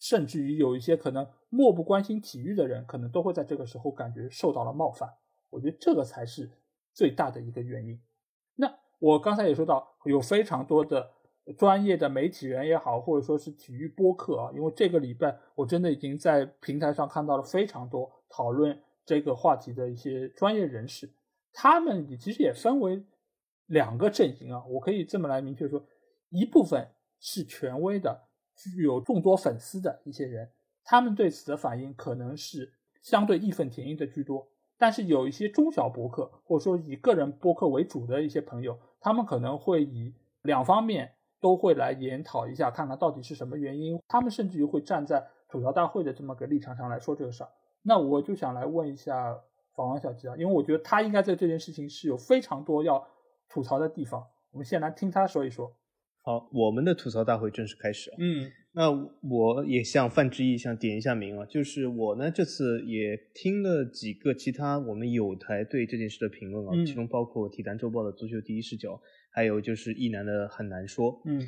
甚至于有一些可能漠不关心体育的人，可能都会在这个时候感觉受到了冒犯。我觉得这个才是最大的一个原因。那我刚才也说到，有非常多的。专业的媒体人也好，或者说是体育播客啊，因为这个礼拜我真的已经在平台上看到了非常多讨论这个话题的一些专业人士，他们也其实也分为两个阵营啊，我可以这么来明确说，一部分是权威的、具有众多粉丝的一些人，他们对此的反应可能是相对义愤填膺的居多，但是有一些中小博客或者说以个人博客为主的一些朋友，他们可能会以两方面。都会来研讨一下，看看到底是什么原因。他们甚至于会站在吐槽大会的这么个立场上来说这个事儿。那我就想来问一下访王小吉啊，因为我觉得他应该在这件事情是有非常多要吐槽的地方。我们先来听他说一说。好，我们的吐槽大会正式开始啊。嗯，那我也向范志毅想点一下名啊，就是我呢这次也听了几个其他我们有台对这件事的评论啊，其中包括体坛周报的足球第一视角。还有就是一男的很难说，嗯，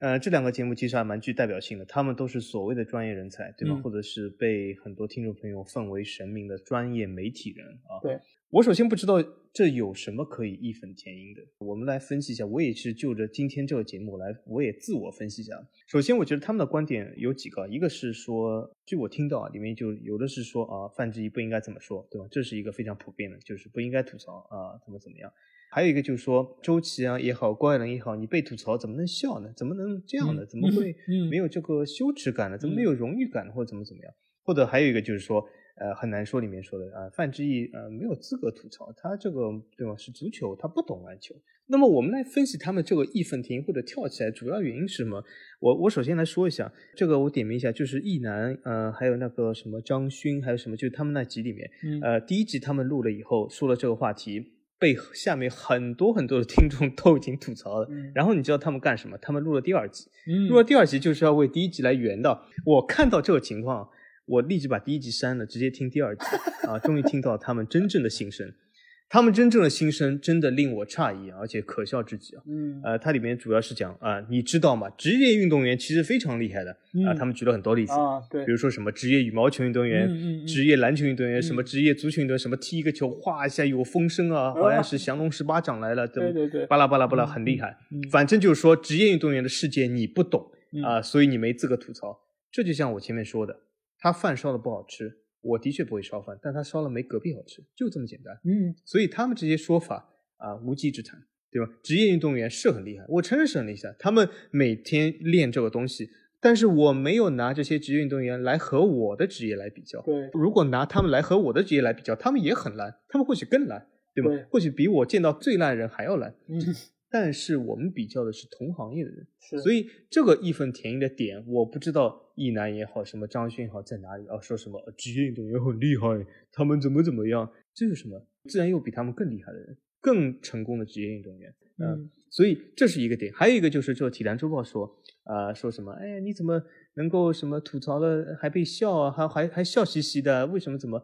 呃，这两个节目其实还蛮具代表性的，他们都是所谓的专业人才，对吧？或者是被很多听众朋友奉为神明的专业媒体人啊。对我首先不知道这有什么可以义愤填膺的，我们来分析一下。我也是就着今天这个节目来，我也自我分析一下。首先，我觉得他们的观点有几个，一个是说，据我听到啊，里面就有的是说啊，范志毅不应该怎么说，对吧？这是一个非常普遍的，就是不应该吐槽啊，怎么怎么样。还有一个就是说，周琦啊也好，郭艾伦也好，你被吐槽怎么能笑呢？怎么能这样呢？怎么会没有这个羞耻感呢？怎么没有荣誉感呢，或者怎么怎么样？或者还有一个就是说，呃，很难说里面说的啊，范志毅呃没有资格吐槽，他这个对吧？是足球，他不懂篮球。那么我们来分析他们这个义愤填膺或者跳起来，主要原因是什么？我我首先来说一下，这个我点名一下，就是易男，呃，还有那个什么张勋，还有什么，就是他们那集里面，呃，第一集他们录了以后说了这个话题。被下面很多很多的听众 都已经吐槽了。嗯然后你知道他们干什么？他们录了第二集，嗯录了第二集就是要为第一集来圆的。我看到这个情况，我立即把第一集删了，直接听第二集 啊，终于听到他们真正的心声。他们真正的心声真的令我诧异，而且可笑至极啊！嗯。呃，它里面主要是讲啊、你知道吗？职业运动员其实非常厉害的啊、嗯他们举了很多例子，啊对。比如说什么职业羽毛球运动员、嗯嗯嗯。职业篮球运动员、什么嗯职业足球运动员，什么踢一个球，哗一下有风声啊，好像是降龙十八掌来了，对对对。巴拉巴拉巴拉，嗯很厉害。嗯。反正就是说，职业运动员的世界你不懂嗯。啊、所以你没资格吐槽。这就像我前面说的，他饭烧的不好吃，我的确不会烧饭，但他烧了没隔壁好吃，就这么简单。嗯所以他们这些说法啊、无稽之谈，对吧？职业运动员是很厉害，我承认是很厉害，他们每天练这个东西，但是我没有拿这些职业运动员来和我的职业来比较。对如果拿他们来和我的职业来比较，他们也很烂，他们或许更烂，对吧？对或许比我见到最烂的人还要烂。嗯但是我们比较的是同行业的人，是所以这个义愤填膺的点，我不知道易楠也好，什么张勋也好在哪里啊？说什么呃职业运动员很厉害，他们怎么怎么样？这有什么？自然有比他们更厉害的人，更成功的职业运动员。呃嗯所以这是一个点，还有一个就是，这个《体坛周报》说，啊、说什么？哎，你怎么能够什么吐槽了还被笑啊？还还还笑嘻嘻的？为什么？怎么？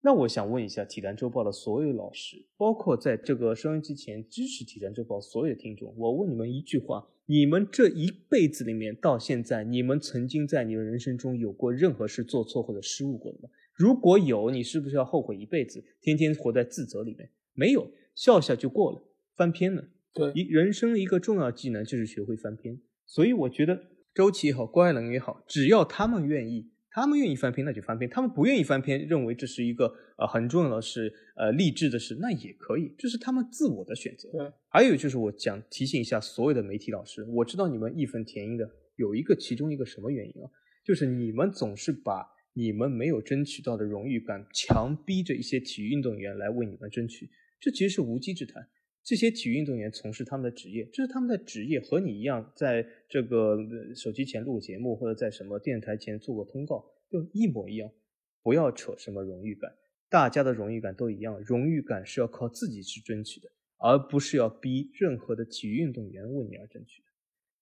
那我想问一下《体坛周报》的所有老师，包括在这个收音机前支持《体坛周报》所有的听众，我问你们一句话：你们这一辈子里面到现在，你们曾经在你的人生中有过任何事做错或者失误过的吗？如果有，你是不是要后悔一辈子，天天活在自责里面？没有，笑笑就过了，翻篇了。对一人生一个重要技能就是学会翻篇，所以我觉得周琦也好，郭艾伦也好，只要他们愿意，他们愿意翻篇那就翻篇，他们不愿意翻篇，认为这是一个呃很重要的事，呃励志的事，那也可以，这是他们自我的选择。对，还有就是我讲提醒一下所有的媒体老师，我知道你们义愤填膺的有一个其中一个什么原因啊，就是你们总是把你们没有争取到的荣誉感强逼着一些体育运动员来为你们争取，这其实是无稽之谈。这些体育运动员从事他们的职业，这是他们的职业，和你一样，在这个呃手机前录节目，或者在什么电台前做过通告，就一模一样。不要扯什么荣誉感，大家的荣誉感都一样，荣誉感是要靠自己去争取的，而不是要逼任何的体育运动员为你而争取的。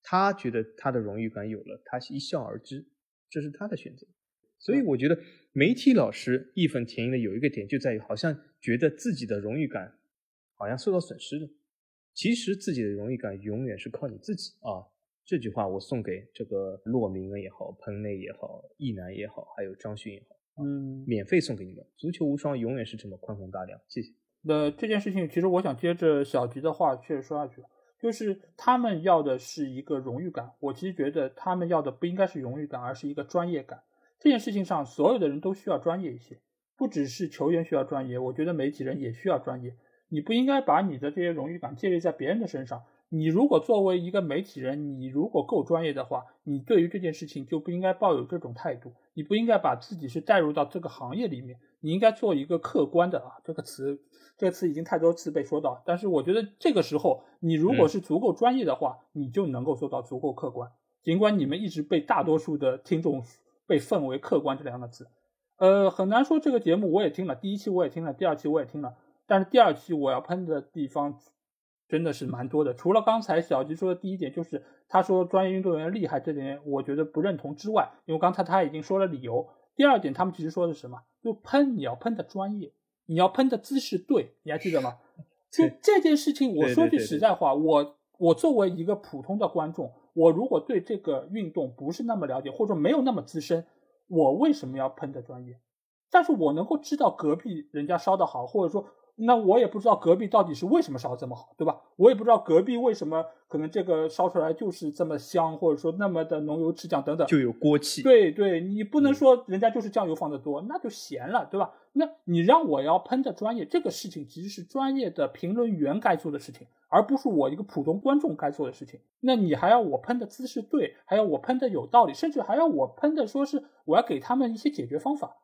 他觉得他的荣誉感有了，他一笑而之，这是他的选择。所以我觉得媒体老师义愤填膺的有一个点就在于，好像觉得自己的荣誉感好像受到损失了。其实自己的荣誉感永远是靠你自己啊！这句话我送给这个骆明恩也好、彭磊也好、易南也好，还有张勋也好，嗯，免费送给你们。足球无双永远是这么宽宏大量，谢谢。那这件事情，其实我想接着小菊的话确实说下去，就是他们要的是一个荣誉感。我其实觉得他们要的不应该是荣誉感，而是一个专业感。这件事情上，所有的人都需要专业一些，不只是球员需要专业，我觉得媒体人也需要专业。你不应该把你的这些荣誉感建立在别人的身上。你如果作为一个媒体人，你如果够专业的话，你对于这件事情就不应该抱有这种态度。你不应该把自己是带入到这个行业里面，你应该做一个客观的啊，这个词，这个词已经太多次被说到。但是我觉得这个时候，你如果是足够专业的话，你就能够做到足够客观。尽管你们一直被大多数的听众被奉为客观这两个字，呃，很难说这个节目我也听了，第一期我也听了，第二期我也听了。但是第二期我要喷的地方真的是蛮多的，除了刚才小吉说的第一点，就是他说专业运动员厉害这点，我觉得不认同之外，因为刚才他已经说了理由。第二点，他们其实说的是什么？就喷你要喷的专业，你要喷的姿势对，你还记得吗？就这件事情，我说句实在话，我我作为一个普通的观众，我如果对这个运动不是那么了解，或者说没有那么资深，我为什么要喷的专业？但是我能够知道隔壁人家烧的好，或者说。那我也不知道隔壁到底是为什么烧这么好，对吧？我也不知道隔壁为什么可能这个烧出来就是这么香，或者说那么的浓油赤酱等等，就有锅气。对对，你不能说人家就是酱油放的多，那就咸了，对吧？那你让我要喷的专业，这个事情其实是专业的评论员该做的事情，而不是我一个普通观众该做的事情。那你还要我喷的姿势对，还要我喷的有道理，甚至还要我喷的说是我要给他们一些解决方法。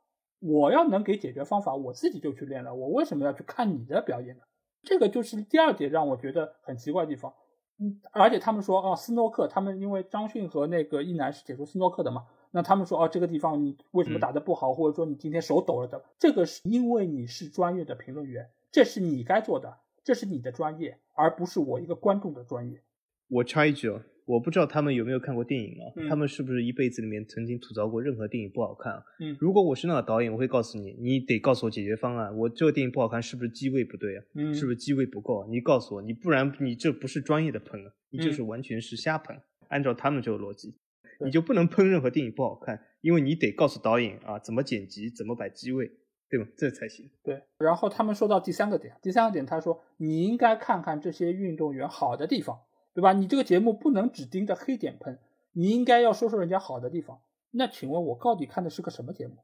我要能给解决方法，我自己就去练了。我为什么要去看你的表演呢？这个就是第二点让我觉得很奇怪的地方。嗯，而且他们说哦，斯诺克，他们因为张迅和那个一男是解说斯诺克的嘛，那他们说哦，这个地方你为什么打得不好，或者说你今天手抖了的，这个是因为你是专业的评论员，这是你该做的。这是你的专业，而不是我一个观众的专业。我插一句哦，我不知道他们有没有看过电影啊？嗯他们是不是一辈子里面曾经吐槽过任何电影不好看啊？嗯如果我是那个导演，我会告诉你，你得告诉我解决方案。我这个电影不好看，是不是机位不对啊？嗯是不是机位不够啊？你告诉我，你不然你这不是专业的喷了，你就是嗯完全是瞎喷。按照他们这个逻辑，你就不能喷任何电影不好看，因为你得告诉导演啊怎么剪辑，怎么摆机位，对吧？这才行。对，然后他们说到第三个点，第三个点他说你应该看看这些运动员好的地方，对吧？你这个节目不能只盯着黑点喷，你应该要说说人家好的地方。那请问我到底看的是个什么节目？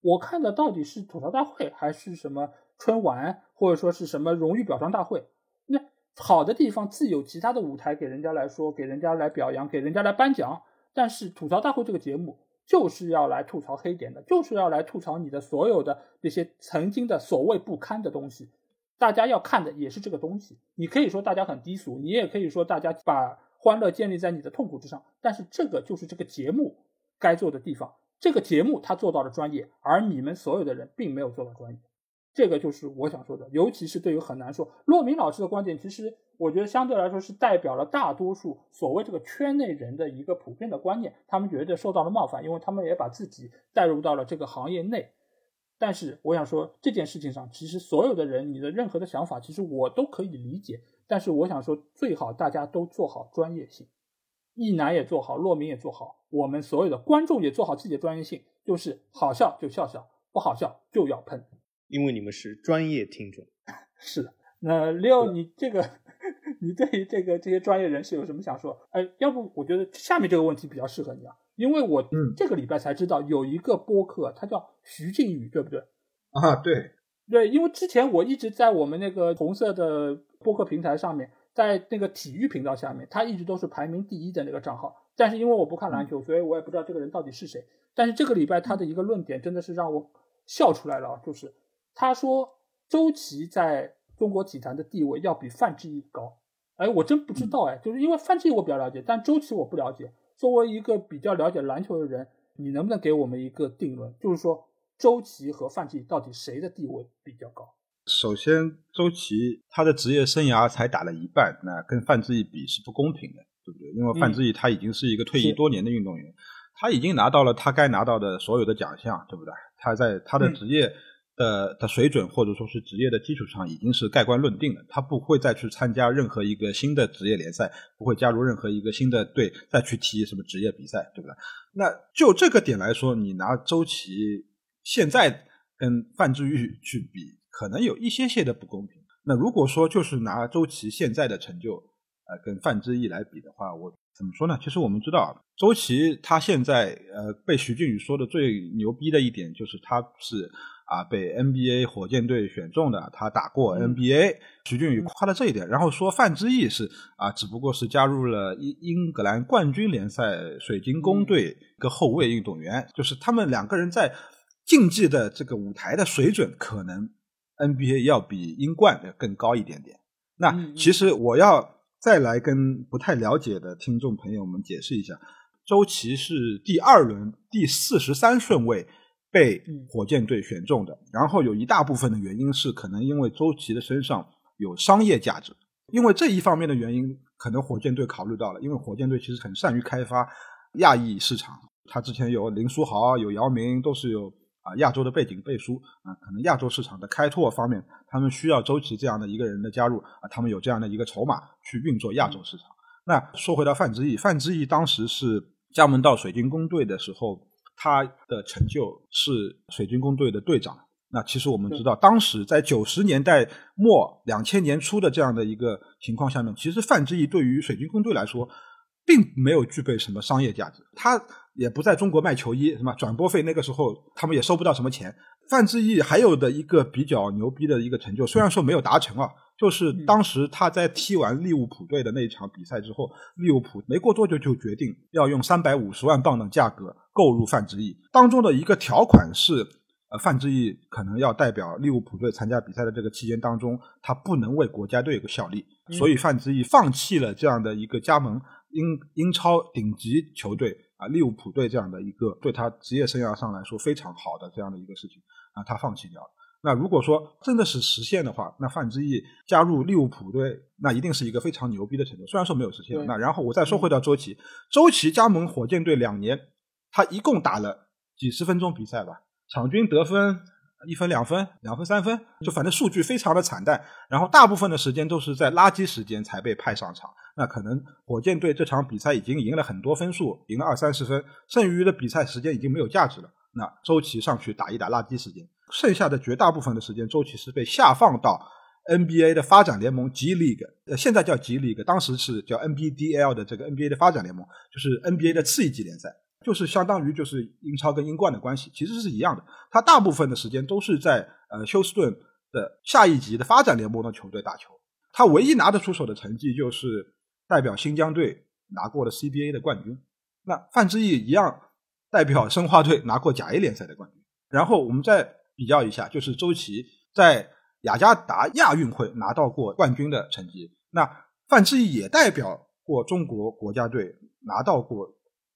我看的到底是吐槽大会，还是什么春晚，或者说是什么荣誉表彰大会？那好的地方自有其他的舞台给人家来说，给人家来表扬，给人家来颁奖。但是吐槽大会这个节目就是要来吐槽黑点的，就是要来吐槽你的所有的那些曾经的所谓不堪的东西。大家要看的也是这个东西。你可以说大家很低俗，你也可以说大家把欢乐建立在你的痛苦之上，但是这个就是这个节目该做的地方。这个节目他做到了专业，而你们所有的人并没有做到专业。这个就是我想说的，尤其是对于很难说。骆明老师的观点，其实我觉得相对来说是代表了大多数所谓这个圈内人的一个普遍的观念，他们觉得受到了冒犯，因为他们也把自己带入到了这个行业内。但是我想说，这件事情上，其实所有的人，你的任何的想法，其实我都可以理解。但是我想说，最好大家都做好专业性，一男也做好，骆明也做好，我们所有的观众也做好自己的专业性，就是好笑就笑笑，不好笑就要喷。因为你们是专业听众。是的，那 Leo，你这个，你对于这个这些专业人士有什么想说？哎，要不我觉得下面这个问题比较适合你啊，因为我嗯这个礼拜才知道有一个播客，它叫徐静宇，对不对？啊，对，对，因为之前我一直在我们那个红色的播客平台上面，在那个体育频道下面，他一直都是排名第一的那个账号。但是因为我不看篮球，所以我也不知道这个人到底是谁。但是这个礼拜他的一个论点真的是让我笑出来了啊，就是他说周琦在中国体坛的地位要比范志毅高。哎，我真不知道哎，就是因为范志毅我比较了解，但周琦我不了解。作为一个比较了解篮球的人，你能不能给我们一个定论？就是说周琦和范志毅到底谁的地位比较高？首先，周琦他的职业生涯才打了一半，那跟范志毅比是不公平的，对不对？因为范志毅他已经是一个退役多年的运动员，他已经拿到了他该拿到的所有的奖项，对不对？他在他的嗯职业的、的水准或者说是职业的基础上，已经是盖棺论定了。他不会再去参加任何一个新的职业联赛，不会加入任何一个新的队再去踢什么职业比赛，对不对？那就这个点来说，你拿周琦现在跟范志毅去比，可能有一些些的不公平。那如果说就是拿周琦现在的成就，呃，跟范志毅来比的话，我怎么说呢？其实我们知道，周琦他现在呃被徐俊宇说的最牛逼的一点就是他是啊被 NBA 火箭队选中的，他打过嗯。NBA，、徐俊宇夸了这一点，然后说范志毅是啊只不过是加入了英英格兰冠军联赛水晶宫队一个后卫运动员，就是他们两个人在竞技的这个舞台的水准可能 NBA 要比英冠要更高一点点。那其实我要再来跟不太了解的听众朋友们解释一下，周琦是第二轮第四十三顺位被嗯。火箭队选中的，然后有一大部分的原因是可能因为周琦的身上有商业价值，因为这一方面的原因，可能火箭队考虑到了，因为火箭队其实很善于开发亚裔市场，他之前有林书豪、有姚明，都是有啊亚洲的背景背书啊，可能亚洲市场的开拓方面，他们需要周琦这样的一个人的加入啊，他们有这样的一个筹码去运作亚洲市场。那说回到范志毅，范志毅当时是加盟到水晶宫队的时候，他的成就是水军工队的队长。那其实我们知道，当时在九十年代末、两千年初的这样的一个情况下面，其实范志毅对于水军工队来说，并没有具备什么商业价值。他也不在中国卖球衣，什么转播费那个时候他们也收不到什么钱。范志毅还有的一个比较牛逼的一个成就，虽然说没有达成啊，就是当时他在踢完利物浦队的那一场比赛之后，利物浦没过多久就决定要用三百五十万镑的价格购入范志毅，当中的一个条款是。呃，范志毅可能要代表利物浦队参加比赛的这个期间当中，他不能为国家队效力，所以范志毅放弃了这样的一个加盟英英超顶级球队啊利物浦队这样的一个对他职业生涯上来说非常好的这样的一个事情啊，他放弃掉了。那如果说真的是实现的话，那范志毅加入利物浦队，那一定是一个非常牛逼的程度。虽然说没有实现，那然后我再说回到周琦，周琦加盟火箭队两年，他一共打了几十分钟比赛吧，场均得分一分、两分、两分、三分，就反正数据非常的惨淡。然后大部分的时间都是在垃圾时间才被派上场。那可能火箭队这场比赛已经赢了很多分数，赢了二三十分，剩余的比赛时间已经没有价值了。那周琦上去打一打垃圾时间，剩下的绝大部分的时间，周琦是被下放到 NBA 的发展联盟 G League，呃，现在叫 G League，当时是叫 NBDL 的这个 NBA 的发展联盟，就是 NBA 的次一级联赛，就是相当于就是英超跟英冠的关系，其实是一样的。他大部分的时间都是在呃休斯顿的下一级的发展联盟的球队打球，他唯一拿得出手的成绩就是代表新疆队拿过了 CBA 的冠军。那范志毅一样。代表申花队拿过甲 A 联赛的冠军，然后我们再比较一下，就是周琦在雅加达亚运会拿到过冠军的成绩。那范志毅也代表过中国国家队拿到过，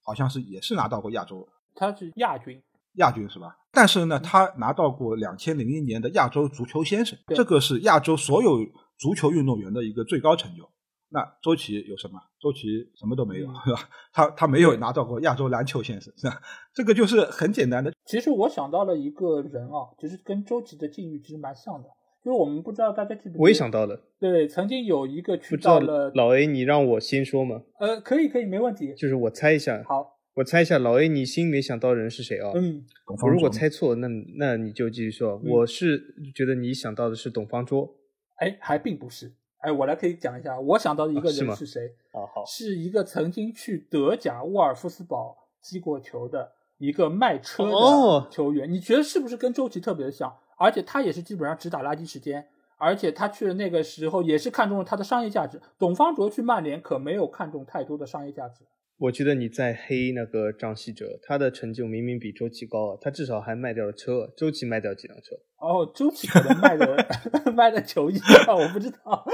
好像是也是拿到过亚洲，他是亚军，亚军是吧？但是呢，他拿到过两千零一年的亚洲足球先生，这个是亚洲所有足球运动员的一个最高成就。那周琦有什么？周琦什么都没有，嗯是吧？他他没有拿到过亚洲篮球先生，是吧？这个就是很简单的。其实我想到了一个人啊，其实跟周琦的境遇其实蛮像的，就是我们不知道大家记不记得，我也想到了，对，曾经有一个去不知道到了，老 A，你让我先说吗？呃，可以可以，没问题。就是我猜一下，好，我猜一下，老 A，你心里想到的人是谁啊？嗯，董方我如果猜错，那那你就继续说。嗯我是觉得你想到的是董方卓。哎，还并不是。哎，我来可以讲一下，我想到的一个人是谁？啊，好，是一个曾经去德甲沃尔夫斯堡踢过球的一个卖车哦的球员。你觉得是不是跟周琦特别的像？而且他也是基本上只打垃圾时间，而且他去的那个时候也是看中了他的商业价值。董方卓去曼联可没有看中太多的商业价值。我觉得你在黑那个张稀哲，他的成就明明比周琦高啊，他至少还卖掉了车，周琦卖掉几辆车？哦，周琦可能卖的 卖的球衣吧，我不知道。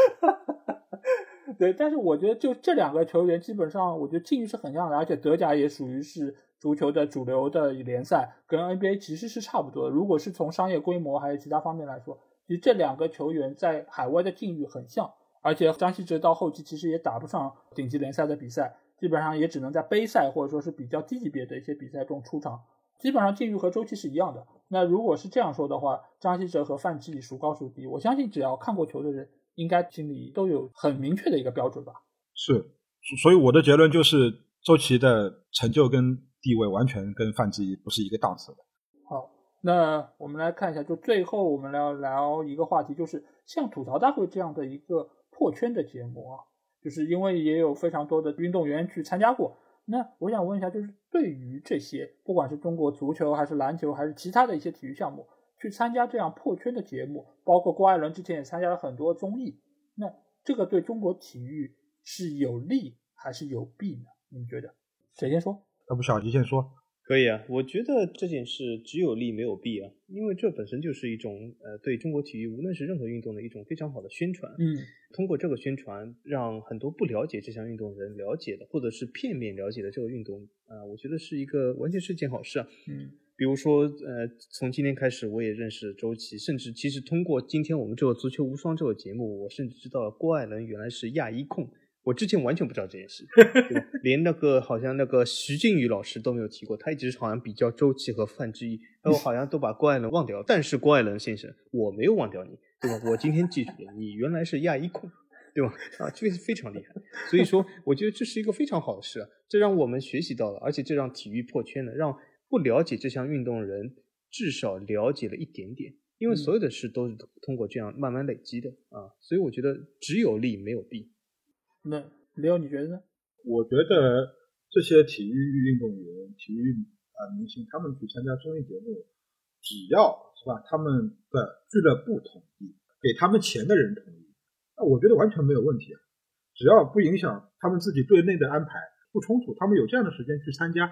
对，但是我觉得就这两个球员，基本上我觉得境遇是很像的，而且德甲也属于是足球的主流的联赛，跟 NBA 其实是差不多的。如果是从商业规模还有其他方面来说，其实这两个球员在海外的境遇很像。而且张稀哲到后期其实也打不上顶级联赛的比赛，基本上也只能在杯赛或者说是比较低级别的一些比赛中出场。基本上境遇和周琦是一样的。那如果是这样说的话，张稀哲和范志毅孰高孰低？我相信只要看过球的人，应该心里都有很明确的一个标准吧。是，所以我的结论就是，周琦的成就跟地位完全跟范志毅不是一个档次的。好，那我们来看一下，就最后我们聊聊一个话题，就是像吐槽大会这样的一个破圈的节目啊，就是因为也有非常多的运动员去参加过。那我想问一下，就是对于这些，不管是中国足球还是篮球，还是其他的一些体育项目，去参加这样破圈的节目，包括郭艾伦之前也参加了很多综艺，那这个对中国体育是有利还是有弊呢？你们觉得？谁先说？要不小吉先说？可以啊，我觉得这件事只有利没有弊啊，因为这本身就是一种呃对中国体育无论是任何运动的一种非常好的宣传。嗯，通过这个宣传，让很多不了解这项运动的人了解的，或者是片面了解的这个运动啊、我觉得是一个完全是一件好事啊。嗯，比如说，呃，从今天开始，我也认识周琦，甚至其实通过今天我们这个足球无双这个节目，我甚至知道了郭艾伦原来是亚一控。我之前完全不知道这件事，对吧？连那个好像那个徐静宇老师都没有提过，他一直好像比较周琦和范志毅，然后好像都把郭艾伦忘掉。但是郭艾伦先生，我没有忘掉你，对吧？我今天记住了，你原来是亚一控，对吧？啊，这个是非常厉害。所以说，我觉得这是一个非常好的事啊，这让我们学习到了，而且这让体育破圈了，让不了解这项运动的人至少了解了一点点。因为所有的事都是通过这样慢慢累积的啊，所以我觉得只有利没有弊。那刘，你觉得呢？我觉得这些体育运动员、体育啊、明星，他们去参加综艺节目，只要是吧，他们的俱乐部同意，给他们钱的人同意，那我觉得完全没有问题啊。只要不影响他们自己队内的安排，不冲突，他们有这样的时间去参加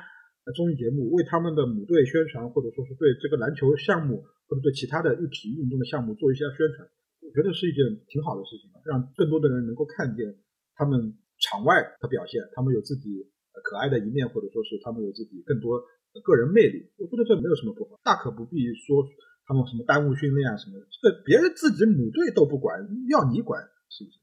综艺节目，为他们的母队宣传，或者说是对这个篮球项目或者对其他的体育运动的项目做一下宣传，我觉得是一件挺好的事情，让更多的人能够看见他们场外的表现，他们有自己可爱的一面，或者说是他们有自己更多个人魅力。我觉得这没有什么不好，大可不必说他们什么耽误训练啊什么的，这个别人自己母队都不管，要你管是不是？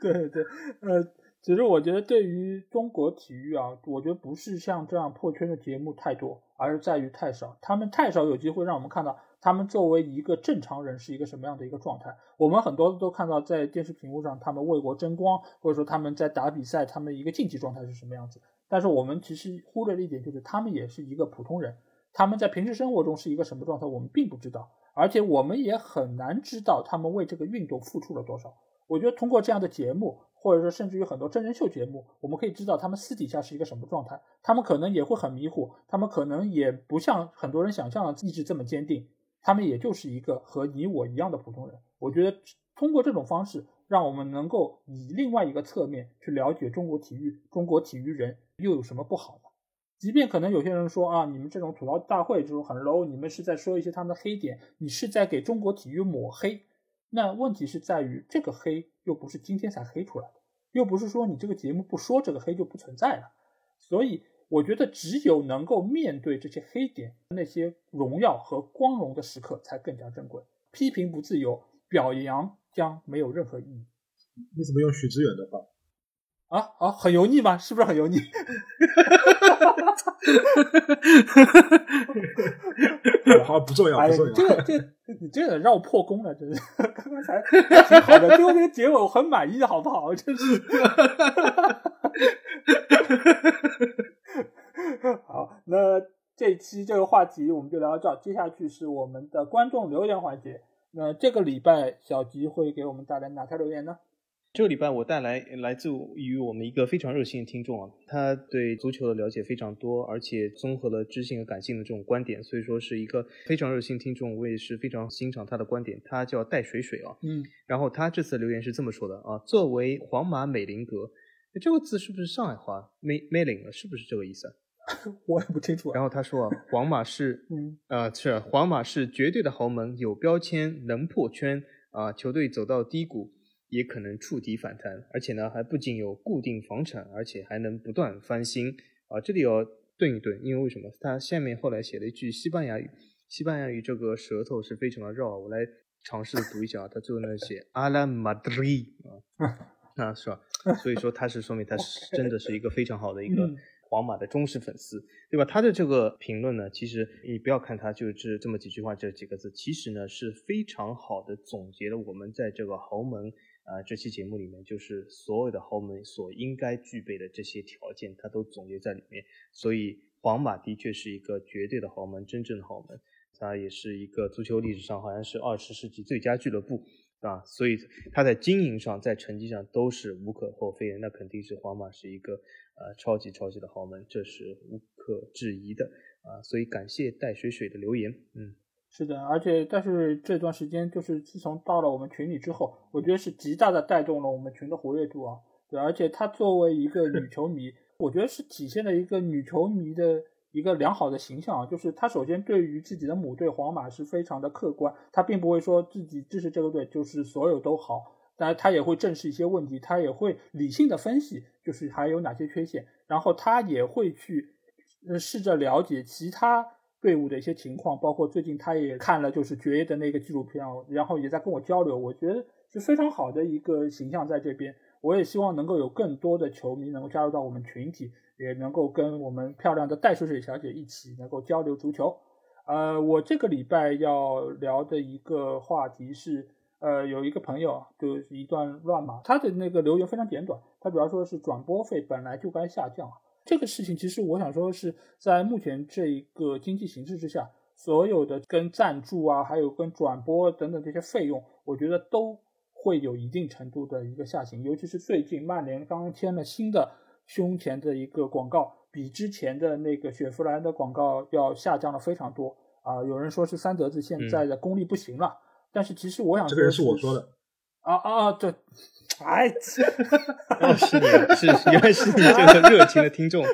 对对，呃，其实我觉得对于中国体育啊，我觉得不是像这样破圈的节目太多，而是在于太少。他们太少有机会让我们看到他们作为一个正常人是一个什么样的一个状态。我们很多都看到在电视屏幕上他们为国争光，或者说他们在打比赛，他们一个竞技状态是什么样子。但是我们其实忽略了一点，就是他们也是一个普通人，他们在平时生活中是一个什么状态，我们并不知道，而且我们也很难知道他们为这个运动付出了多少。我觉得通过这样的节目，或者说甚至于很多真人秀节目，我们可以知道他们私底下是一个什么状态。他们可能也会很迷糊，他们可能也不像很多人想象的意志这么坚定，他们也就是一个和你我一样的普通人。我觉得通过这种方式，让我们能够以另外一个侧面去了解中国体育、中国体育人又有什么不好呢。即便可能有些人说啊，你们这种吐槽大会这种很 low，你们是在说一些他们的黑点，你是在给中国体育抹黑。那问题是在于，这个黑又不是今天才黑出来的，又不是说你这个节目不说这个黑就不存在了。所以，我觉得只有能够面对这些黑点，那些荣耀和光荣的时刻才更加珍贵。批评不自由，表扬将没有任何意义。你怎么用许知远的话？啊啊，很油腻吗？是不是很油腻？好，不重要，不重要。这个这你这个让我破功了，真是。刚刚才挺好的，最后这个结尾我很满意，好不好？真是。好，那这期这个话题我们就聊到这，接下去是我们的观众留言环节。那这个礼拜小吉会给我们带来哪条留言呢？这个礼拜我带来来自于我们一个非常热心的听众啊，他对足球的了解非常多，而且综合了知性和感性的这种观点，所以说是一个非常热心听众，我也是非常欣赏他的观点。他叫戴水水啊，嗯，然后他这次留言是这么说的啊，作为皇马美林格，这个字是不是上海话？美美林是不是这个意思？我也不清楚。然后他说啊，皇马是，嗯，呃，是皇马是绝对的豪门，有标签，能破圈啊，球队走到低谷。也可能触底反弹，而且呢，还不仅有固定房产，而且还能不断翻新啊！这里要顿一顿，因为为什么？他下面后来写了一句西班牙语，西班牙语这个舌头是非常的绕，我来尝试读一下啊。他最后呢写阿拉马德里 啊，那是吧？所以说他是说明他是真的是一个非常好的一个皇马的忠实粉丝，对吧？他的这个评论呢，其实你不要看他就是这么几句话，这几个字，其实呢是非常好的总结了我们在这个豪门。啊，这期节目里面就是所有的豪门所应该具备的这些条件，它都总结在里面。所以，皇马的确是一个绝对的豪门，真正的豪门。它也是一个足球历史上好像是二十世纪最佳俱乐部啊。所以，它在经营上、在成绩上都是无可厚非。那肯定是皇马是一个呃超级超级的豪门，这是无可置疑的啊。所以，感谢戴水水的留言，嗯。是的，而且但是这段时间就是自从到了我们群里之后，我觉得是极大的带动了我们群的活跃度啊。对，而且她作为一个女球迷，我觉得是体现了一个女球迷的一个良好的形象啊。就是她首先对于自己的母队皇马是非常的客观，她并不会说自己支持这个队就是所有都好，当然她也会正视一些问题，她也会理性的分析，就是还有哪些缺陷，然后她也会去呃试着了解其他。队伍的一些情况，包括最近他也看了就是爵爷的那个纪录片然后也在跟我交流，我觉得是非常好的一个形象在这边。我也希望能够有更多的球迷能够加入到我们群体，也能够跟我们漂亮的戴水水小姐一起能够交流足球。呃，我这个礼拜要聊的一个话题是，呃，有一个朋友就是一段乱码，他的那个留言非常简短，他主要说是转播费本来就该下降。这个事情其实我想说的是在目前这一个经济形势之下，所有的跟赞助啊，还有跟转播等等这些费用，我觉得都会有一定程度的一个下行。尤其是最近曼联刚刚签了新的胸前的一个广告，比之前的那个雪佛兰的广告要下降了非常多啊。有人说是三德子现在的功力不行了，但是其实我想这个人是我说的啊啊对。哎，是你，是原来是你这个热情的听众，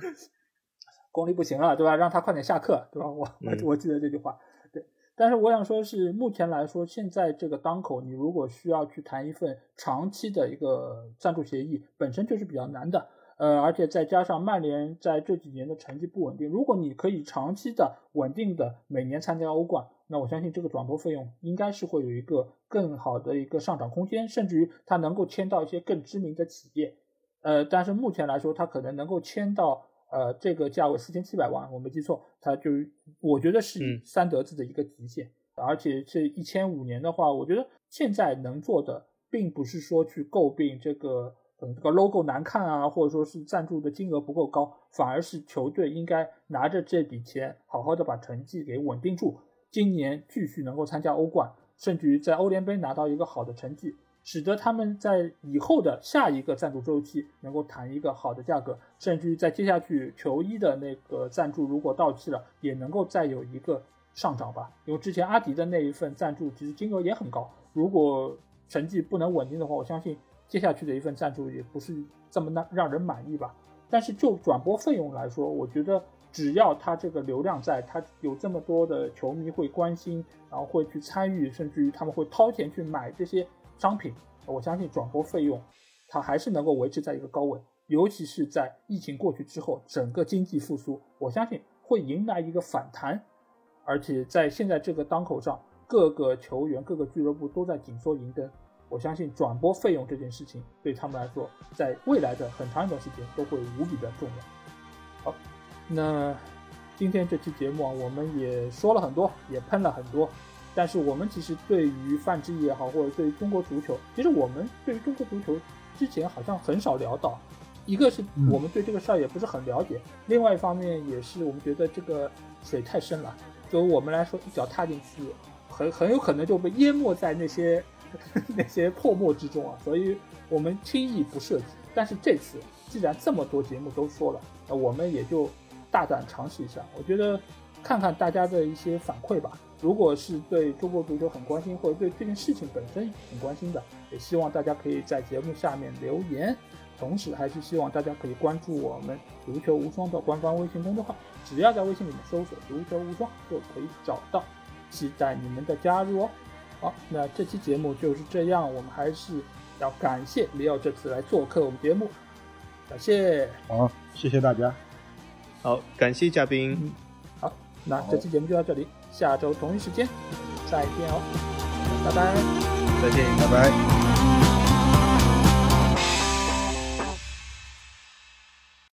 功力不行了，对吧？让他快点下课，对吧？我我我记得这句话，对。但是我想说，是目前来说，现在这个当口，你如果需要去谈一份长期的一个赞助协议，本身就是比较难的。呃，而且再加上曼联在这几年的成绩不稳定，如果你可以长期的稳定的每年参加欧冠，那我相信这个转播费用应该是会有一个更好的一个上涨空间，甚至于它能够签到一些更知名的企业。呃，但是目前来说，它可能能够签到呃这个价位四千七百万，我没记错，它就我觉得是三德子的一个极限。而且这一千五年的话，我觉得现在能做的，并不是说去诟病这个。嗯这个 logo 难看啊，或者说是赞助的金额不够高，反而是球队应该拿着这笔钱，好好的把成绩给稳定住，今年继续能够参加欧冠，甚至于在欧联杯拿到一个好的成绩，使得他们在以后的下一个赞助周期能够谈一个好的价格，甚至于在接下去球衣的那个赞助如果到期了，也能够再有一个上涨吧。因为之前阿迪的那一份赞助其实金额也很高，如果成绩不能稳定的话，我相信。接下去的一份赞助也不是这么让让人满意吧，但是就转播费用来说，我觉得只要他这个流量在，他有这么多的球迷会关心，然后会去参与，甚至于他们会掏钱去买这些商品，我相信转播费用它还是能够维持在一个高位，尤其是在疫情过去之后，整个经济复苏，我相信会迎来一个反弹，而且在现在这个当口上，各个球员、各个俱乐部都在紧缩银根。我相信转播费用这件事情对他们来说，在未来的很长一段时间都会无比的重要。好，那今天这期节目啊，我们也说了很多，也喷了很多，但是我们其实对于范志毅也好，或者对于中国足球，其实我们对于中国足球之前好像很少聊到。一个是我们对这个事儿也不是很了解，另外一方面也是我们觉得这个水太深了，作为我们来说一脚踏进去，很很有可能就被淹没在那些。那些破墨之中啊，所以我们轻易不涉及。但是这次既然这么多节目都说了，那我们也就大胆尝试一下。我觉得看看大家的一些反馈吧。如果是对中国足球很关心，或者对这件事情本身很关心的，也希望大家可以在节目下面留言。同时，还是希望大家可以关注我们“足球无双”的官方微信公众号，只要在微信里面搜索“足球无双”就可以找到。期待你们的加入哦。好，那这期节目就是这样。我们还是要感谢李奥这次来做客我们节目，感谢。好，谢谢大家。好，感谢嘉宾。好，那这期节目就到这里，下周同一时间再见哦，拜拜。再见，拜拜。